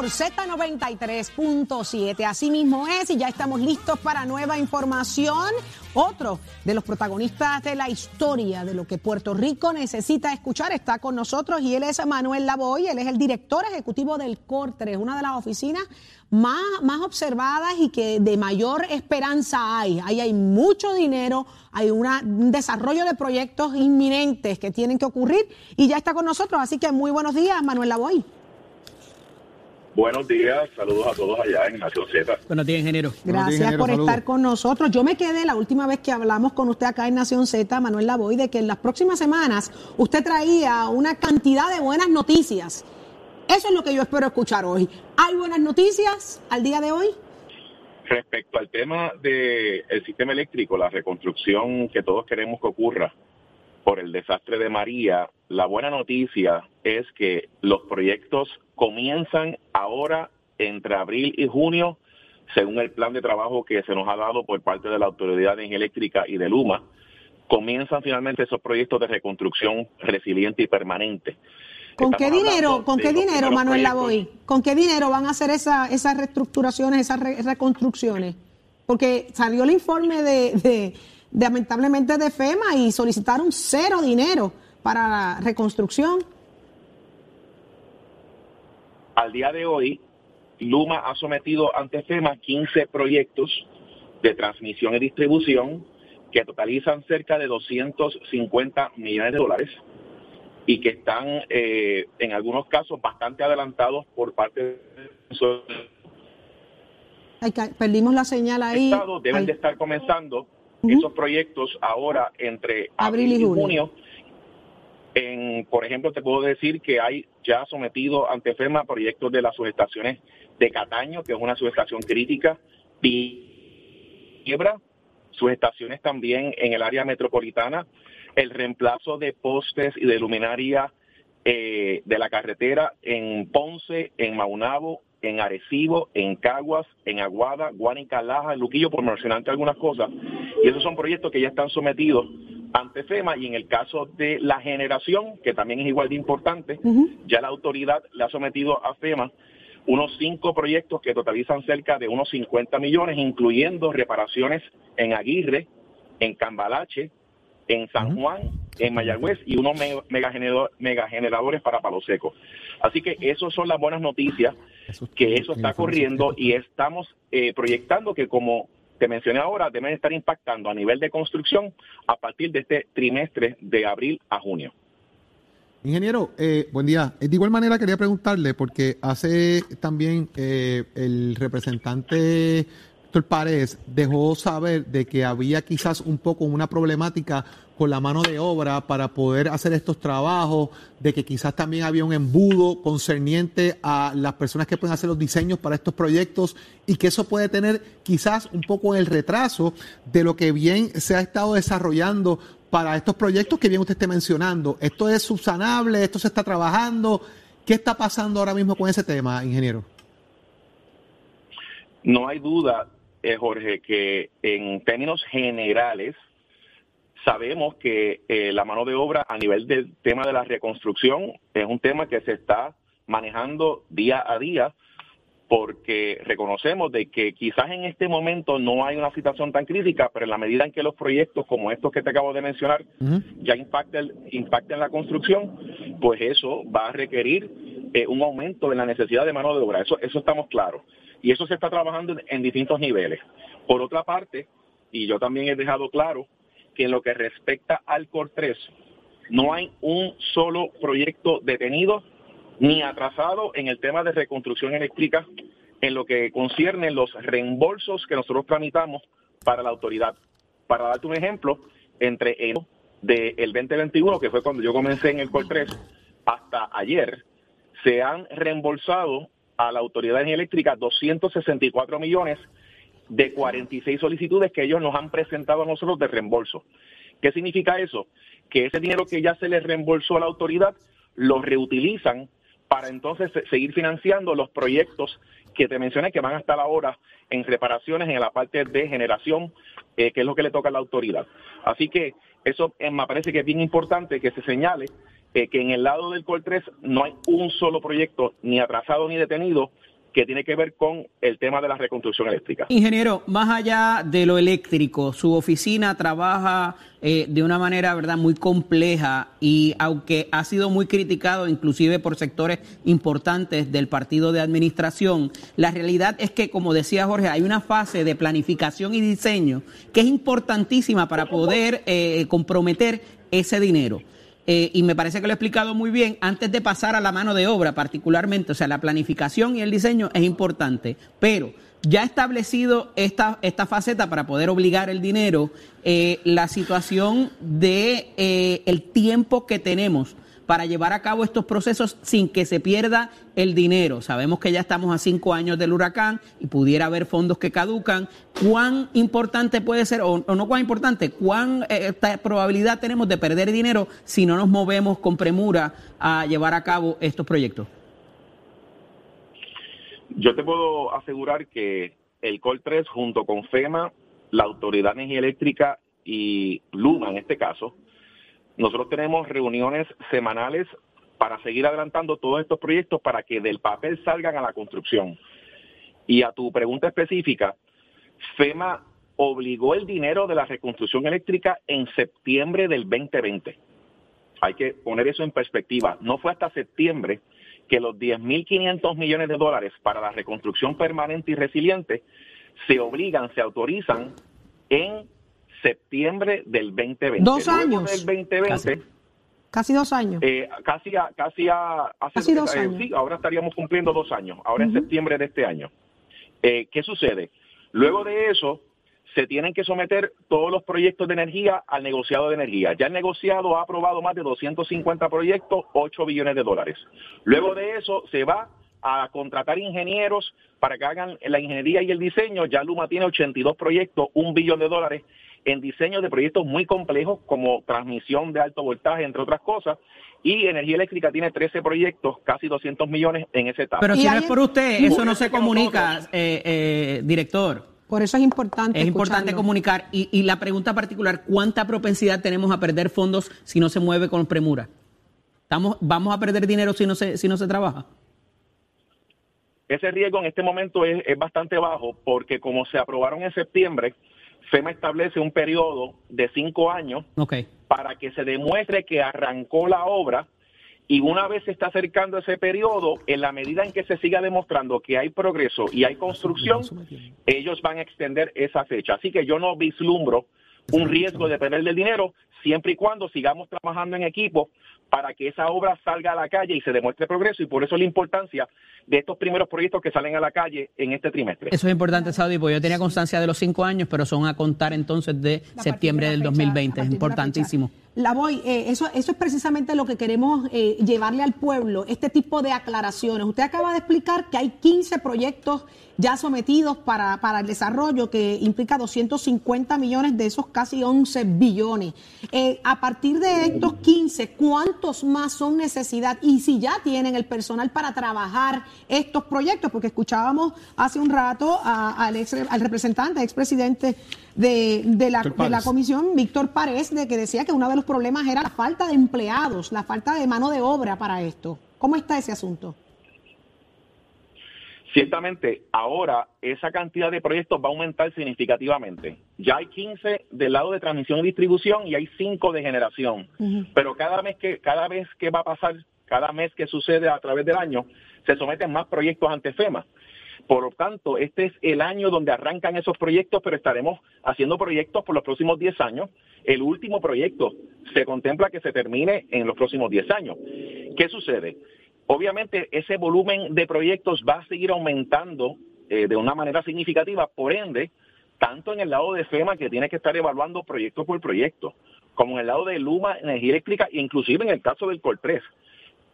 Z93.7. Así mismo es, y ya estamos listos para nueva información. Otro de los protagonistas de la historia de lo que Puerto Rico necesita escuchar está con nosotros y él es Manuel Lavoy, él es el director ejecutivo del CORTRES, una de las oficinas más, más observadas y que de mayor esperanza hay. Ahí hay mucho dinero, hay una, un desarrollo de proyectos inminentes que tienen que ocurrir y ya está con nosotros. Así que muy buenos días, Manuel Lavoy. Buenos días, saludos a todos allá en Nación Z. Buenos días, ingeniero. Gracias por estar con nosotros. Yo me quedé la última vez que hablamos con usted acá en Nación Z, Manuel Lavoy, de que en las próximas semanas usted traía una cantidad de buenas noticias. Eso es lo que yo espero escuchar hoy. ¿Hay buenas noticias al día de hoy? Respecto al tema del sistema eléctrico, la reconstrucción que todos queremos que ocurra por el desastre de María, la buena noticia es que los proyectos comienzan ahora entre abril y junio, según el plan de trabajo que se nos ha dado por parte de la Autoridad de Energía Eléctrica y de Luma. Comienzan finalmente esos proyectos de reconstrucción resiliente y permanente. ¿Con qué dinero, con qué dinero, Manuel Lavoy? ¿Con qué dinero van a hacer esas reestructuraciones, esas reconstrucciones? Porque salió el informe de lamentablemente de FEMA y solicitaron cero dinero para la reconstrucción. Al día de hoy, Luma ha sometido ante FEMA 15 proyectos de transmisión y distribución que totalizan cerca de 250 millones de dólares y que están eh, en algunos casos bastante adelantados por parte de perdimos la señal ahí. deben de estar comenzando esos proyectos ahora entre abril, y junio. En, por ejemplo, te puedo decir que hay ya sometido ante FEMA proyectos de las subestaciones de Cataño, que es una subestación crítica, Quiebra, subestaciones también en el área metropolitana, el reemplazo de postes y de luminaria eh, de la carretera en Ponce, en Maunabo, en Arecibo, en Caguas, en Aguada, Guánica, Laja, Luquillo, por mencionarte algunas cosas. Y esos son proyectos que ya están sometidos ante FEMA y en el caso de la generación, que también es igual de importante, ya la autoridad le ha sometido a FEMA unos cinco proyectos que totalizan cerca de unos 50 millones, incluyendo reparaciones en Aguirre, en Cambalache, en San Juan, en Mayagüez y unos megageneradores para Palo Seco. Así que esas son las buenas noticias, que eso está corriendo y estamos eh, proyectando que como te mencioné ahora, deben estar impactando a nivel de construcción a partir de este trimestre de abril a junio. Ingeniero, eh, buen día. De igual manera quería preguntarle, porque hace también eh, el representante Héctor Párez dejó saber de que había quizás un poco una problemática con la mano de obra para poder hacer estos trabajos, de que quizás también había un embudo concerniente a las personas que pueden hacer los diseños para estos proyectos y que eso puede tener quizás un poco el retraso de lo que bien se ha estado desarrollando para estos proyectos que bien usted esté mencionando. ¿Esto es subsanable? ¿Esto se está trabajando? ¿Qué está pasando ahora mismo con ese tema, ingeniero? No hay duda eh, Jorge, que en términos generales sabemos que eh, la mano de obra a nivel del tema de la reconstrucción es un tema que se está manejando día a día porque reconocemos de que quizás en este momento no hay una situación tan crítica, pero en la medida en que los proyectos como estos que te acabo de mencionar ya impacten, impacten la construcción, pues eso va a requerir eh, un aumento en la necesidad de mano de obra. Eso, eso estamos claros y eso se está trabajando en, distintos niveles. Por otra parte, y yo también he dejado claro que en lo que respecta al COR 3, no hay un solo proyecto detenido ni atrasado en el tema de reconstrucción eléctrica en lo que concierne los reembolsos que nosotros tramitamos para la autoridad. Para darte un ejemplo, entre el del 2021, que fue cuando yo comencé en el COR 3, hasta ayer, se han reembolsado a la Autoridad Eléctrica 264 millones de 46 solicitudes que ellos nos han presentado a nosotros de reembolso. ¿Qué significa eso? Que ese dinero que ya se les reembolsó a la autoridad lo reutilizan para entonces seguir financiando los proyectos que te mencioné que van a estar ahora en reparaciones en la parte de generación, eh, que es lo que le toca a la autoridad. Así que eso eh, me parece que es bien importante que se señale eh, que en el lado del COL 3 no hay un solo proyecto ni atrasado ni detenido que tiene que ver con el tema de la reconstrucción eléctrica. Ingeniero, más allá de lo eléctrico, su oficina trabaja eh, de una manera, verdad, muy compleja y aunque ha sido muy criticado, inclusive por sectores importantes del partido de administración, la realidad es que, como decía Jorge, hay una fase de planificación y diseño que es importantísima para poder eh, comprometer ese dinero. Eh, y me parece que lo he explicado muy bien, antes de pasar a la mano de obra particularmente, o sea, la planificación y el diseño es importante, pero ya establecido esta, esta faceta para poder obligar el dinero, eh, la situación de eh, el tiempo que tenemos para llevar a cabo estos procesos sin que se pierda el dinero. Sabemos que ya estamos a cinco años del huracán y pudiera haber fondos que caducan. ¿Cuán importante puede ser, o, no cuán importante, cuán eh, probabilidad tenemos de perder dinero si no nos movemos con premura a llevar a cabo estos proyectos? Yo te puedo asegurar que el COL 3 junto con FEMA, la Autoridad Energía Eléctrica y Luma en este caso, nosotros tenemos reuniones semanales para seguir adelantando todos estos proyectos para que del papel salgan a la construcción. Y a tu pregunta específica, FEMA obligó el dinero de la reconstrucción eléctrica en septiembre del 2020. Hay que poner eso en perspectiva. No fue hasta septiembre que los 10.500 millones de dólares para la reconstrucción permanente y resiliente se obligan, se autorizan en septiembre del 2020. Dos años. Del 2020, casi, dos años. Eh, casi a, casi a, casi dos eh, años. Sí, ahora estaríamos cumpliendo dos años, ahora en septiembre de este año. Eh, ¿Qué sucede? Luego de eso, se tienen que someter todos los proyectos de energía al negociado de energía. Ya el negociado ha aprobado más de 250 proyectos, 8 billones de dólares. Luego de eso, se va a contratar ingenieros para que hagan la ingeniería y el diseño. Ya Luma tiene 82 proyectos, un billón de dólares en diseño de proyectos muy complejos como transmisión de alto voltaje, entre otras cosas. Y Energía Eléctrica tiene 13 proyectos, casi 200 millones en esa etapa. Pero si no es por usted, eso no se comunica, eh, eh, director. Por eso es importante. Es importante comunicar. Y, y, la pregunta particular, ¿cuánta propensidad tenemos a perder fondos si no se mueve con premura? ¿Estamos, ¿Vamos a perder dinero si no se, si no se trabaja? Ese riesgo en este momento es, es bastante bajo porque como se aprobaron en septiembre, FEMA establece un periodo de cinco años para que se demuestre que arrancó la obra y una vez se está acercando ese periodo, en la medida en que se siga demostrando que hay progreso y hay construcción, ellos van a extender esa fecha. Así que yo no vislumbro un riesgo de perder el dinero siempre y cuando sigamos trabajando en equipo para que esa obra salga a la calle y se demuestre progreso y por eso la importancia de estos primeros proyectos que salen a la calle en este trimestre. Eso es importante, Saudi, porque yo tenía constancia de los cinco años, pero son a contar entonces de septiembre del 2020. Es importantísimo. La voy, eh, eso, eso es precisamente lo que queremos eh, llevarle al pueblo, este tipo de aclaraciones. Usted acaba de explicar que hay 15 proyectos ya sometidos para, para el desarrollo que implica 250 millones de esos casi 11 billones. Eh, a partir de estos 15, ¿cuántos más son necesidad? Y si ya tienen el personal para trabajar estos proyectos, porque escuchábamos hace un rato al, ex, al representante, expresidente de, de, la, de la comisión, Víctor Párez, de que decía que uno de los problemas era la falta de empleados, la falta de mano de obra para esto. ¿Cómo está ese asunto? Ciertamente, ahora esa cantidad de proyectos va a aumentar significativamente. Ya hay 15 del lado de transmisión y distribución y hay 5 de generación. Pero cada mes que cada vez que va a pasar, cada mes que sucede a través del año, se someten más proyectos ante FEMA. Por lo tanto, este es el año donde arrancan esos proyectos, pero estaremos haciendo proyectos por los próximos 10 años. El último proyecto se contempla que se termine en los próximos 10 años. ¿Qué sucede? Obviamente ese volumen de proyectos va a seguir aumentando eh, de una manera significativa, por ende, tanto en el lado de FEMA que tiene que estar evaluando proyecto por proyecto, como en el lado de Luma Energía Eléctrica, inclusive en el caso del COL3,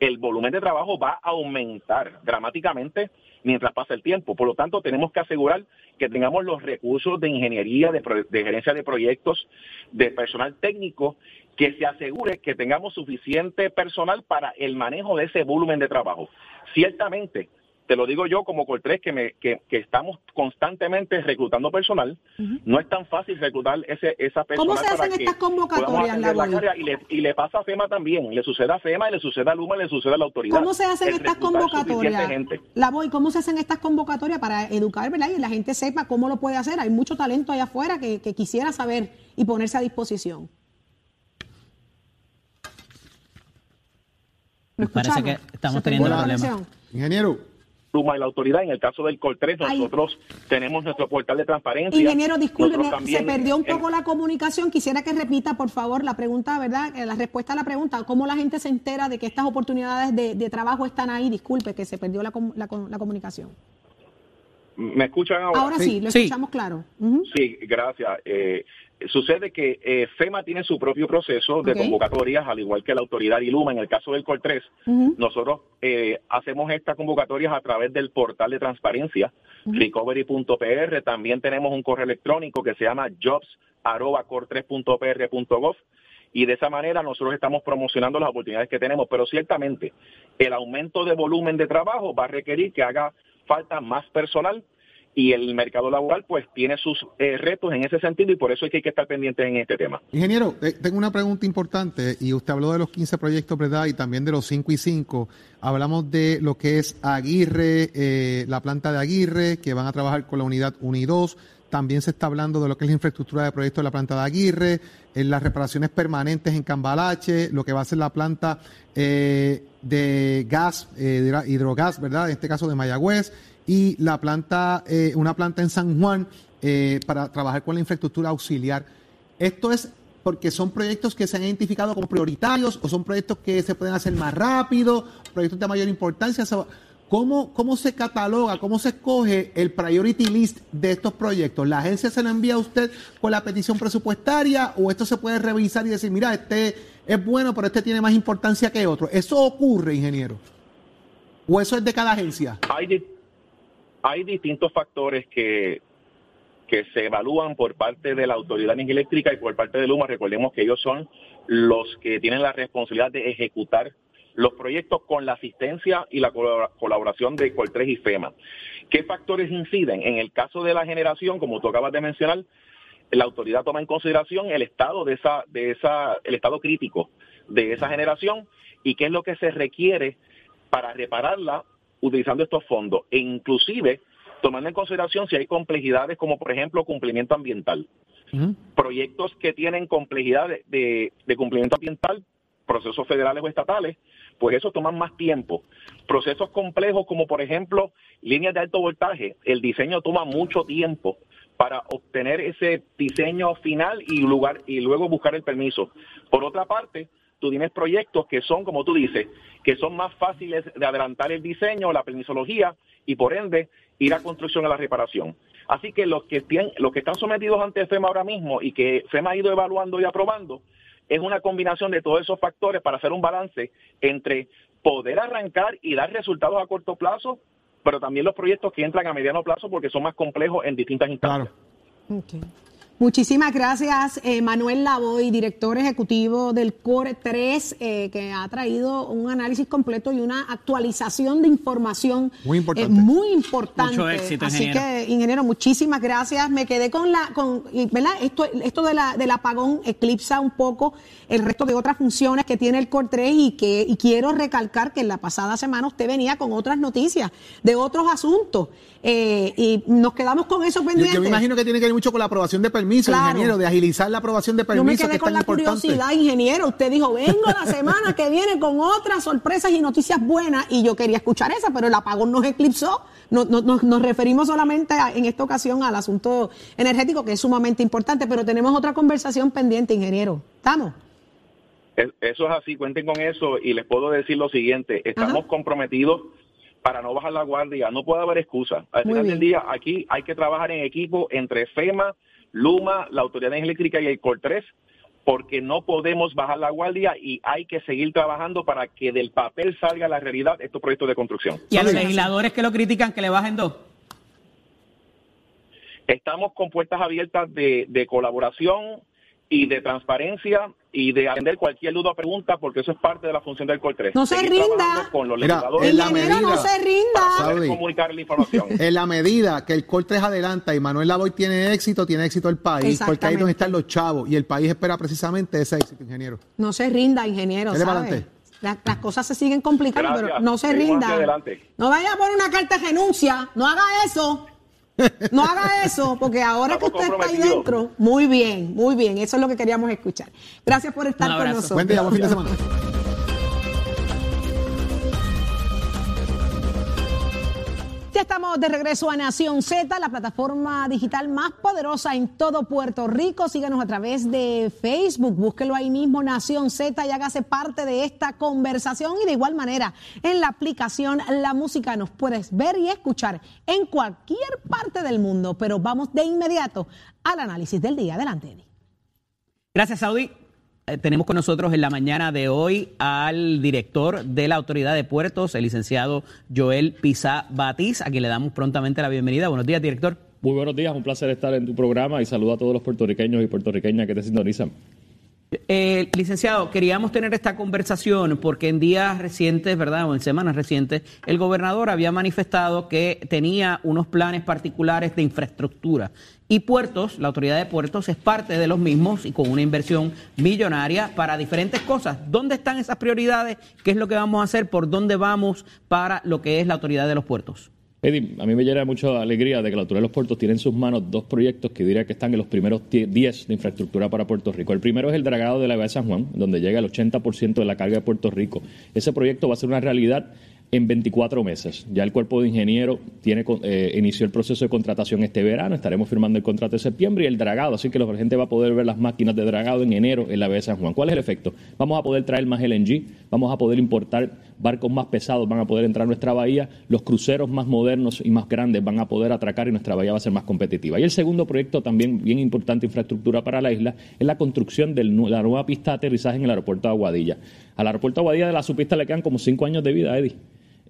el volumen de trabajo va a aumentar dramáticamente mientras pasa el tiempo. Por lo tanto, tenemos que asegurar que tengamos los recursos de ingeniería, de, de gerencia de proyectos, de personal técnico que se asegure que tengamos suficiente personal para el manejo de ese volumen de trabajo. Ciertamente, te lo digo yo como Coltrés, que, me, que, estamos constantemente reclutando personal. No es tan fácil reclutar ese, esa personal. ¿Cómo se hacen estas convocatorias, la y, le, y le pasa a FEMA también. Le sucede a FEMA, y le sucede a Luma, y le sucede a la autoridad. ¿Cómo se hacen estas convocatorias? La voy, ¿cómo se hacen estas convocatorias para educar, verdad? Y la gente sepa cómo lo puede hacer. Hay mucho talento allá afuera que, que quisiera saber y ponerse a disposición. Parece que estamos teniendo problemas. Ingeniero. Luma y la autoridad. En el caso del COL3, nosotros tenemos nuestro portal de transparencia. Ingeniero, discúlpeme, se perdió un poco la comunicación. Quisiera que repita, por favor, la pregunta, ¿verdad? Eh, la respuesta a la pregunta. ¿Cómo la gente se entera de que estas oportunidades de, trabajo están ahí? Disculpe, que se perdió la, la, comunicación. ¿Me escuchan ahora? Ahora sí, lo escuchamos claro. Sí, gracias. Eh, Sucede que eh, FEMA tiene su propio proceso de convocatorias, al igual que la autoridad ILUMA. En el caso del COL 3, nosotros eh, hacemos estas convocatorias a través del portal de transparencia, recovery.pr. También tenemos un correo electrónico que se llama jobs.cor3.pr.gov. Y de esa manera nosotros estamos promocionando las oportunidades que tenemos. Pero ciertamente, el aumento de volumen de trabajo va a requerir que haga falta más personal y el mercado laboral pues tiene sus eh, retos en ese sentido y por eso es que hay que estar pendientes en este tema. Ingeniero, eh, tengo una pregunta importante y usted habló de los 15 proyectos, ¿verdad? Y también de los 5 y 5. Hablamos de lo que es Aguirre, eh, la planta de Aguirre, que van a trabajar con la unidad 1 y 2. También se está hablando de lo que es la infraestructura de proyecto de la planta de Aguirre, en las reparaciones permanentes en Cambalache, lo que va a ser la planta de gas, hidrogas, ¿verdad? En este caso de Mayagüez y la planta, eh, una planta en San Juan eh, para trabajar con la infraestructura auxiliar. Esto es porque son proyectos que se han identificado como prioritarios o son proyectos que se pueden hacer más rápido, proyectos de mayor importancia. ¿Cómo, ¿Cómo se cataloga, cómo se escoge el priority list de estos proyectos? ¿La agencia se la envía a usted con la petición presupuestaria o esto se puede revisar y decir, mira, este es bueno, pero este tiene más importancia que otro? ¿Eso ocurre, ingeniero? ¿O eso es de cada agencia? Hay hay distintos factores que, que se evalúan por parte de la Autoridad Eléctrica y por parte de Luma. Recordemos que ellos son los que tienen la responsabilidad de ejecutar los proyectos con la asistencia y la colaboración de Coltres y FEMA. ¿Qué factores inciden? En el caso de la generación, como tú acabas de mencionar, la autoridad toma en consideración el estado de esa, de esa, el estado crítico de esa generación y qué es lo que se requiere para repararla utilizando estos fondos e inclusive tomando en consideración si hay complejidades como por ejemplo cumplimiento ambiental. Proyectos que tienen complejidades de, cumplimiento ambiental, procesos federales o estatales, pues eso toman más tiempo. Procesos complejos como por ejemplo líneas de alto voltaje, el diseño toma mucho tiempo para obtener ese diseño final y lugar y luego buscar el permiso. Por otra parte, tú tienes proyectos que son, como tú dices, que son más fáciles de adelantar el diseño, la permisología y por ende ir a construcción a la reparación. Así que los que tienen, los que están sometidos ante FEMA ahora mismo y que FEMA ha ido evaluando y aprobando, es una combinación de todos esos factores para hacer un balance entre poder arrancar y dar resultados a corto plazo, pero también los proyectos que entran a mediano plazo porque son más complejos en distintas instancias. Muchísimas gracias, eh, Manuel Lavoy, director ejecutivo del Core 3, eh, que ha traído un análisis completo y una actualización de información muy importante. Eh, muy importante. Mucho éxito, Así ingeniero. que, ingeniero, muchísimas gracias. Me quedé con la, con, y, ¿verdad? Esto, esto de la, del apagón eclipsa un poco el resto de otras funciones que tiene el Core 3 y que y quiero recalcar que en la pasada semana usted venía con otras noticias de otros asuntos y nos quedamos con eso Yo, pendientes. yo me imagino que tiene que ver mucho con la aprobación de permisos, Claro. ingeniero, de agilizar la aprobación de Yo me permisos, que quedé es con tan la importante. curiosidad, ingeniero. Usted dijo, vengo la semana que viene con otras sorpresas y noticias buenas y yo quería escuchar esa, pero el apagón nos eclipsó. No- no- nos, nos referimos solamente a- en esta ocasión al asunto energético, que es sumamente importante, pero tenemos otra conversación pendiente, ingeniero. ¿Estamos? Es- Eso es así, cuenten con eso y les puedo decir lo siguiente, estamos Ajá. comprometidos para no bajar la guardia, no puede haber excusa. Al Muy final bien. del día, aquí hay que trabajar en equipo entre FEMA, LUMA, la Autoridad de Energía Eléctrica y el COR3, porque no podemos bajar la guardia y hay que seguir trabajando para que del papel salga la realidad estos proyectos de construcción. Y a los Sorry. legisladores que lo critican que le bajen dos. Estamos con puertas abiertas de, de colaboración y de transparencia y de atender cualquier duda o pregunta, porque eso es parte de la función del COR3. No se Seguir rinda. Con los Mira, legisladores en la ingeniero, no medida- se rinda. comunicar la información. En la medida que el Col 3 adelanta y Manuel Lavoy tiene éxito, tiene éxito el país, porque ahí es donde están los chavos y el país espera precisamente ese éxito, ingeniero. No se rinda, ingeniero. Las cosas se siguen complicando, Gracias. pero no se Seguimos rinda. No vaya a poner una carta de renuncia, no haga eso. No haga eso, porque ahora que usted está ahí dentro, muy bien, muy bien, eso es lo que queríamos escuchar. Gracias por estar Un con nosotros. Buen día, buen fin de semana. Ya estamos de regreso a Nación Z, la plataforma digital más poderosa en todo Puerto Rico. Síganos a través de Facebook, búsquelo ahí mismo, Nación Z, y hágase parte de esta conversación. Y de igual manera, en la aplicación La Música nos puedes ver y escuchar en cualquier parte del mundo. Pero vamos de inmediato al análisis del día. Adelante, Eddie. Gracias, Saudi. Eh, tenemos con nosotros en la mañana de hoy al director de la Autoridad de Puertos, el licenciado Joel Pizá Batiz, a quien le damos prontamente la bienvenida. Buenos días, director. Muy buenos días, un placer estar en tu programa y saludo a todos los puertorriqueños y puertorriqueñas que te sintonizan. Eh, licenciado, queríamos tener esta conversación porque en días recientes, ¿verdad? O en semanas recientes, el gobernador había manifestado que tenía unos planes particulares de infraestructura. Y Puertos, la autoridad de Puertos, es parte de los mismos y con una inversión millonaria para diferentes cosas. ¿Dónde están esas prioridades? ¿Qué es lo que vamos a hacer? ¿Por dónde vamos para lo que es la autoridad de los puertos? Eddie, a mí me llena mucha alegría de que la Autoridad de los Puertos tiene en sus manos dos proyectos que diría que están en los primeros 10 de infraestructura para Puerto Rico. El primero es el dragado de la Bahía de San Juan, donde llega el 80% de la carga de Puerto Rico. Ese proyecto va a ser una realidad en 24 meses. Ya el cuerpo de ingenieros tiene, eh, inició el proceso de contratación este verano, estaremos firmando el contrato de septiembre y el dragado, así que la gente va a poder ver las máquinas de dragado en enero en la Bahía de San Juan. ¿Cuál es el efecto? Vamos a poder traer más LNG, vamos a poder importar barcos más pesados, van a poder entrar a nuestra bahía, los cruceros más modernos y más grandes van a poder atracar y nuestra bahía va a ser más competitiva. Y el segundo proyecto, también bien importante infraestructura para la isla, es la construcción de la nueva pista de aterrizaje en el aeropuerto de Aguadilla. Al aeropuerto de Aguadilla de la subpista le quedan como cinco años de vida, Eddie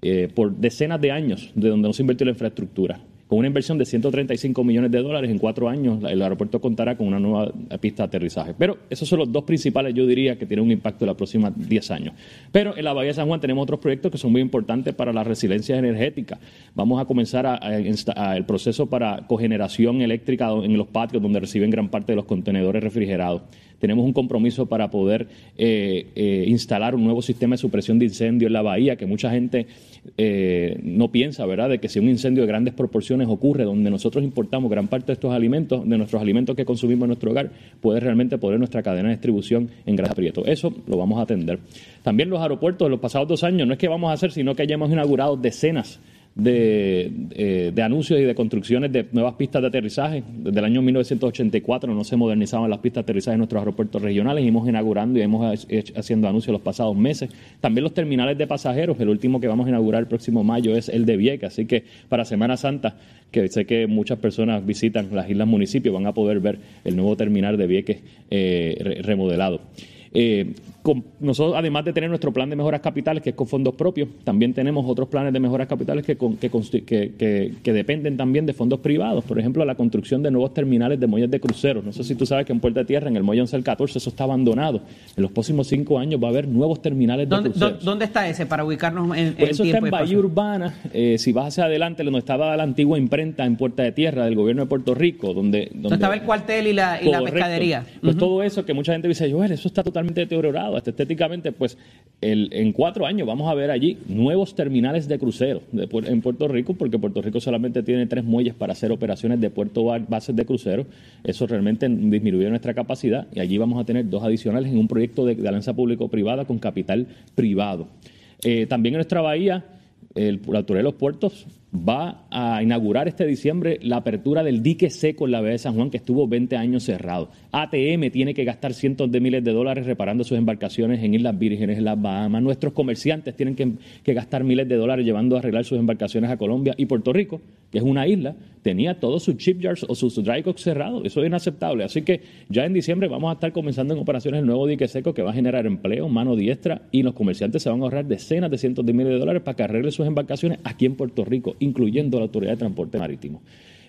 eh, por decenas de años de donde no se invirtió la infraestructura. Con una inversión de 135 millones de dólares en cuatro años, el aeropuerto contará con una nueva pista de aterrizaje. Pero esos son los dos principales, yo diría, que tienen un impacto en los próximos 10 años. Pero en la Bahía de San Juan tenemos otros proyectos que son muy importantes para la resiliencia energética. Vamos a comenzar el proceso para cogeneración eléctrica en los patios donde reciben gran parte de los contenedores refrigerados. Tenemos un compromiso para poder eh, eh, instalar un nuevo sistema de supresión de incendio en la bahía, que mucha gente eh, no piensa, ¿verdad?, de que si un incendio de grandes proporciones ocurre, donde nosotros importamos gran parte de estos alimentos, de nuestros alimentos que consumimos en nuestro hogar, puede realmente poner nuestra cadena de distribución en gran aprieto. Eso lo vamos a atender. También los aeropuertos, en los pasados dos años, no es que vamos a hacer, sino que ya hemos inaugurado decenas de, eh, de anuncios y de construcciones de nuevas pistas de aterrizaje. Desde el año 1984 no se modernizaban las pistas de aterrizaje en nuestros aeropuertos regionales. Hemos inaugurando y hemos hecho, haciendo anuncios los pasados meses. También los terminales de pasajeros. El último que vamos a inaugurar el próximo mayo es el de Vieques. Así que para Semana Santa, que sé que muchas personas visitan las islas municipios, van a poder ver el nuevo terminal de Vieques eh, remodelado. Eh, nosotros, además de tener nuestro plan de mejoras capitales, que es con fondos propios, también tenemos otros planes de mejoras capitales que, que, que, dependen también de fondos privados. Por ejemplo, la construcción de nuevos terminales de muelles de cruceros. No sé si tú sabes que en Puerta de Tierra, en el muelle 11 14, eso está abandonado. En los próximos cinco años va a haber nuevos terminales de cruceros. ¿Dónde está ese para ubicarnos en, pues Eso está en Bahía Urbana. Eh, si vas hacia adelante, donde estaba la antigua imprenta en Puerta de Tierra del gobierno de Puerto Rico, donde... donde estaba el cuartel y la, y la pescadería. Pues todo eso que mucha gente dice, Joel, eso está totalmente deteriorado estéticamente, pues en cuatro años vamos a ver allí nuevos terminales de crucero en Puerto Rico, porque Puerto Rico solamente tiene tres muelles para hacer operaciones de puerto bases de crucero. Eso realmente disminuye nuestra capacidad y allí vamos a tener dos adicionales en un proyecto de, alianza público-privada con capital privado. Eh, también en nuestra bahía, el, la autoridad de los puertos va a inaugurar este diciembre la apertura del dique seco en la bahía de San Juan, que estuvo 20 años cerrado. ATM tiene que gastar cientos de miles de dólares reparando sus embarcaciones en Islas Vírgenes, en las Bahamas. Nuestros comerciantes tienen que, gastar miles de dólares llevando a arreglar sus embarcaciones a Colombia. Y Puerto Rico, que es una isla, tenía todos sus shipyards o sus dry docks cerrados. Eso es inaceptable. Así que ya en diciembre vamos a estar comenzando en operaciones el nuevo dique seco que va a generar empleo, mano diestra, y los comerciantes se van a ahorrar decenas de cientos de miles de dólares para que arreglen sus embarcaciones aquí en Puerto Rico incluyendo la Autoridad de Transporte Marítimo.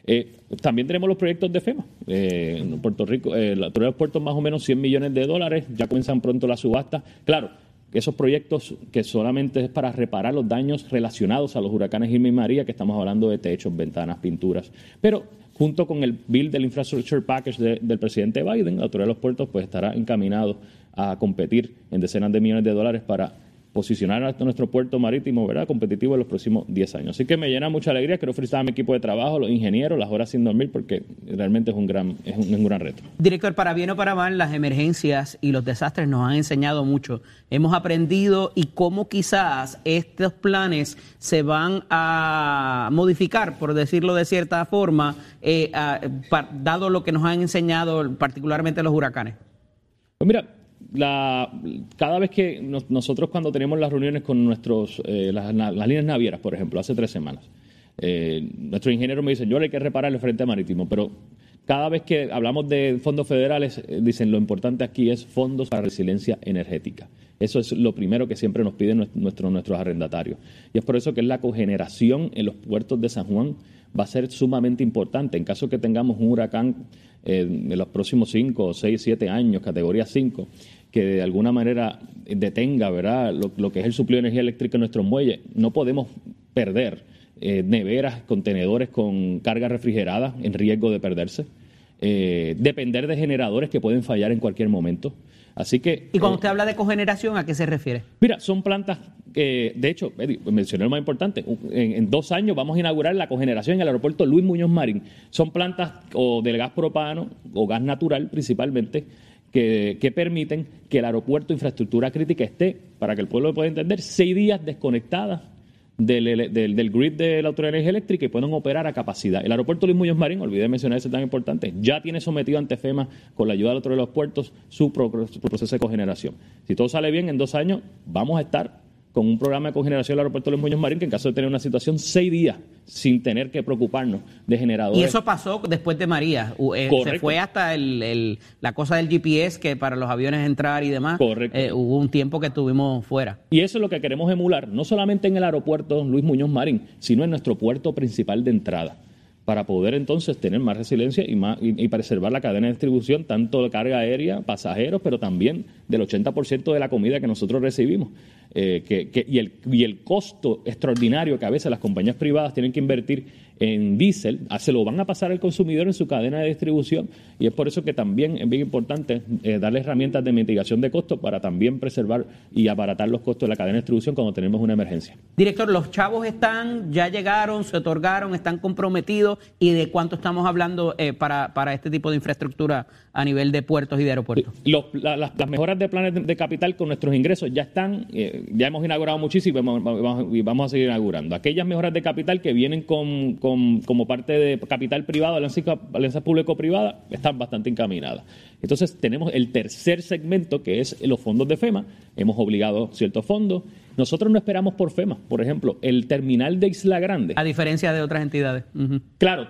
Eh, también tenemos los proyectos de FEMA. Eh, en Puerto Rico, eh, la Autoridad de Puertos más o menos 100 millones de dólares, ya comienzan pronto las subastas. Claro, esos proyectos que solamente es para reparar los daños relacionados a los huracanes Irma y María, que estamos hablando de techos, ventanas, pinturas. Pero junto con el bill del Infrastructure Package del presidente Biden, la Autoridad de los Puertos pues estará encaminado a competir en decenas de millones de dólares para posicionar a nuestro puerto marítimo ¿verdad? competitivo en los próximos 10 años. Así que me llena mucha alegría. Quiero felicitar a mi equipo de trabajo, los ingenieros, las horas sin dormir, porque realmente es un gran, es un, gran reto. Director, para bien o para mal, las emergencias y los desastres nos han enseñado mucho. Hemos aprendido y cómo quizás estos planes se van a modificar, por decirlo de cierta forma, eh, dado lo que nos han enseñado particularmente los huracanes. Pues mira, cada vez que nosotros cuando tenemos las reuniones con nuestros, eh, las, líneas navieras, por ejemplo, hace tres semanas, eh, nuestros ingenieros me dicen, yo le hay que reparar el frente marítimo, pero cada vez que hablamos de fondos federales, eh, dicen, lo importante aquí es fondos para resiliencia energética. Eso es lo primero que siempre nos piden nuestros arrendatarios. Y es por eso que la cogeneración en los puertos de San Juan va a ser sumamente importante. En caso que tengamos un huracán en los próximos 5, 6, 7 años, categoría 5, que de alguna manera detenga ¿verdad? Lo, que es el suplido de energía eléctrica en nuestros muelles. No podemos perder eh, neveras, contenedores con carga refrigerada en riesgo de perderse. Eh, depender de generadores que pueden fallar en cualquier momento. Así que. ¿Y cuando eh, usted habla de cogeneración, a qué se refiere? Mira, son plantas que, de hecho, mencioné lo más importante, en, en, dos años vamos a inaugurar la cogeneración en el aeropuerto Luis Muñoz Marín. Son plantas o del gas propano o gas natural principalmente, que, permiten que el aeropuerto, infraestructura crítica, esté, para que el pueblo pueda entender, seis días desconectada del, del, grid de la Autoridad de Energía Eléctrica y puedan operar a capacidad. El aeropuerto Luis Muñoz Marín, olvidé mencionar eso tan importante, ya tiene sometido ante FEMA, con la ayuda de la Autoridad de los Puertos, su, su proceso de cogeneración. Si todo sale bien, en dos años vamos a estar con un programa de cogeneración del aeropuerto de los Muñoz Marín que en caso de tener una situación seis días sin tener que preocuparnos de generadores. Y eso pasó después de María. Eh, se fue hasta el, la cosa del GPS que para los aviones entrar y demás. Correcto. Eh, hubo un tiempo que estuvimos fuera. Y eso es lo que queremos emular, no solamente en el aeropuerto Luis Muñoz Marín, sino en nuestro puerto principal de entrada para poder entonces tener más resiliencia y, más, y, preservar la cadena de distribución, tanto de carga aérea, pasajeros, pero también del 80% de la comida que nosotros recibimos. Eh, que, y, el, y el costo extraordinario que a veces las compañías privadas tienen que invertir en diésel, se lo van a pasar al consumidor en su cadena de distribución y es por eso que también es bien importante eh, darle herramientas de mitigación de costos para también preservar y abaratar los costos de la cadena de distribución cuando tenemos una emergencia. Director, los chavos están, ya llegaron, se otorgaron, están comprometidos y de cuánto estamos hablando eh, para, para este tipo de infraestructura a nivel de puertos y de aeropuertos. Los- la- las, las mejoras de planes de, de capital con nuestros ingresos ya están, eh, ya hemos inaugurado muchísimo y vamos, a seguir inaugurando. Aquellas mejoras de capital que vienen con, con- como parte de capital privado, alianza, alianza público-privada, están bastante encaminadas. Entonces tenemos el tercer segmento que es los fondos de FEMA. Hemos obligado ciertos fondos. Nosotros no esperamos por FEMA. Por ejemplo, el terminal de Isla Grande. A diferencia de otras entidades. Claro,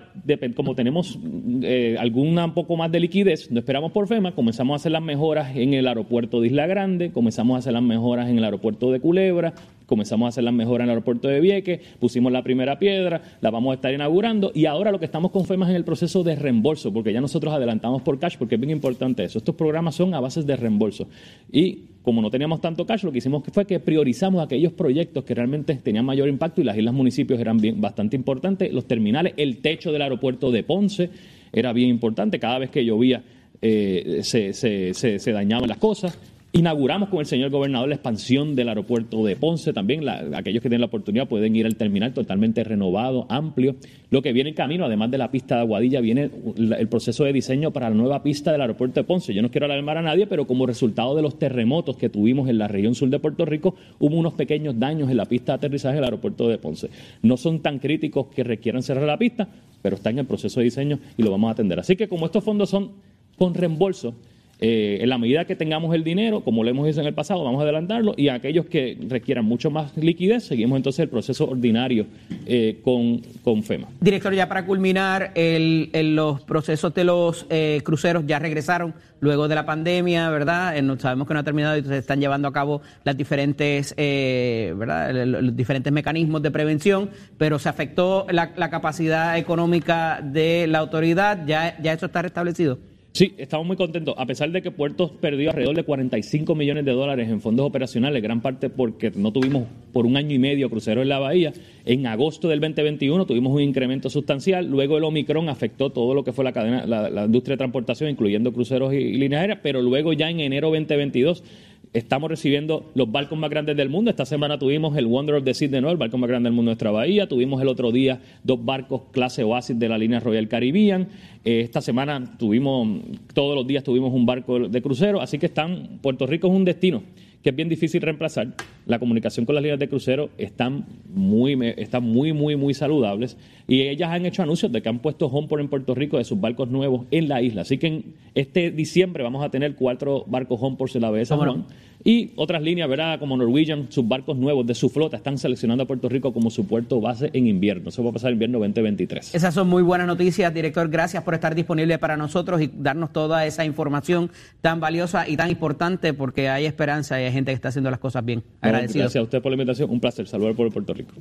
como tenemos eh, alguna un poco más de liquidez, no esperamos por FEMA, comenzamos a hacer las mejoras en el aeropuerto de Isla Grande, comenzamos a hacer las mejoras en el aeropuerto de Culebra, comenzamos a hacer las mejoras en el aeropuerto de Vieques, pusimos la primera piedra, la vamos a estar inaugurando y ahora lo que estamos con FEMA es en el proceso de reembolso, porque ya nosotros adelantamos por cash, porque es bien importante eso. Estos programas son a bases de reembolso. Y como no teníamos tanto cash, lo que hicimos fue que priorizamos aquellos proyectos que realmente tenían mayor impacto y las islas municipios eran bien, bastante importantes. Los terminales, el techo del aeropuerto de Ponce era bien importante. Cada vez que llovía eh, se, se- se- se dañaban las cosas. Inauguramos con el señor gobernador la expansión del aeropuerto de Ponce. También aquellos que tienen la oportunidad pueden ir al terminal totalmente renovado, amplio. Lo que viene en camino, además de la pista de Aguadilla, viene el proceso de diseño para la nueva pista del aeropuerto de Ponce. Yo no quiero alarmar a nadie, pero como resultado de los terremotos que tuvimos en la región sur de Puerto Rico, hubo unos pequeños daños en la pista de aterrizaje del aeropuerto de Ponce. No son tan críticos que requieran cerrar la pista, pero está en el proceso de diseño y lo vamos a atender. Así que como estos fondos son con reembolso, eh, en la medida que tengamos el dinero, como lo hemos hecho en el pasado, vamos a adelantarlo y a aquellos que requieran mucho más liquidez, seguimos entonces el proceso ordinario eh, con, con FEMA. Director, ya para culminar, el, los procesos de los eh, cruceros ya regresaron luego de la pandemia, ¿verdad? Eh, no- sabemos que no ha terminado y se están llevando a cabo las diferentes, eh, ¿verdad? Los diferentes mecanismos de prevención, pero se afectó la, la capacidad económica de la autoridad. ¿Ya, ya eso está restablecido? Sí, estamos muy contentos. A pesar de que Puertos perdió alrededor de 45 millones de dólares en fondos operacionales, gran parte porque no tuvimos por un año y medio cruceros en la bahía. En agosto del 2021 tuvimos un incremento sustancial. Luego el Omicron afectó todo lo que fue la cadena, la, industria de transportación, incluyendo cruceros y, y líneas aéreas. Pero luego ya en enero 2022 estamos recibiendo los barcos más grandes del mundo. Esta semana tuvimos el Wonder of the Sea de nuevo, el barco más grande del mundo de nuestra bahía. Tuvimos el otro día dos barcos clase Oasis de la línea Royal Caribbean. Eh, esta semana tuvimos, todos los días tuvimos un barco de crucero. Así que están, Puerto Rico es un destino que es bien difícil reemplazar. La comunicación con las líneas de crucero están muy, están muy, muy, muy saludables. Y ellas han hecho anuncios de que han puesto Homeport en Puerto Rico de sus barcos nuevos en la isla. Así que en este diciembre vamos a tener cuatro barcos Homeport en la ¿Cómo no? Y otras líneas, ¿verdad? Como Norwegian, sus barcos nuevos de su flota están seleccionando a Puerto Rico como su puerto base en invierno. Eso va a pasar invierno 2023. Esas son muy buenas noticias, director. Gracias por estar disponible para nosotros y darnos toda esa información tan valiosa y tan importante porque hay esperanza y hay gente que está haciendo las cosas bien. No, Agradecido. Gracias a usted por la invitación. Un placer saludar por Puerto Rico.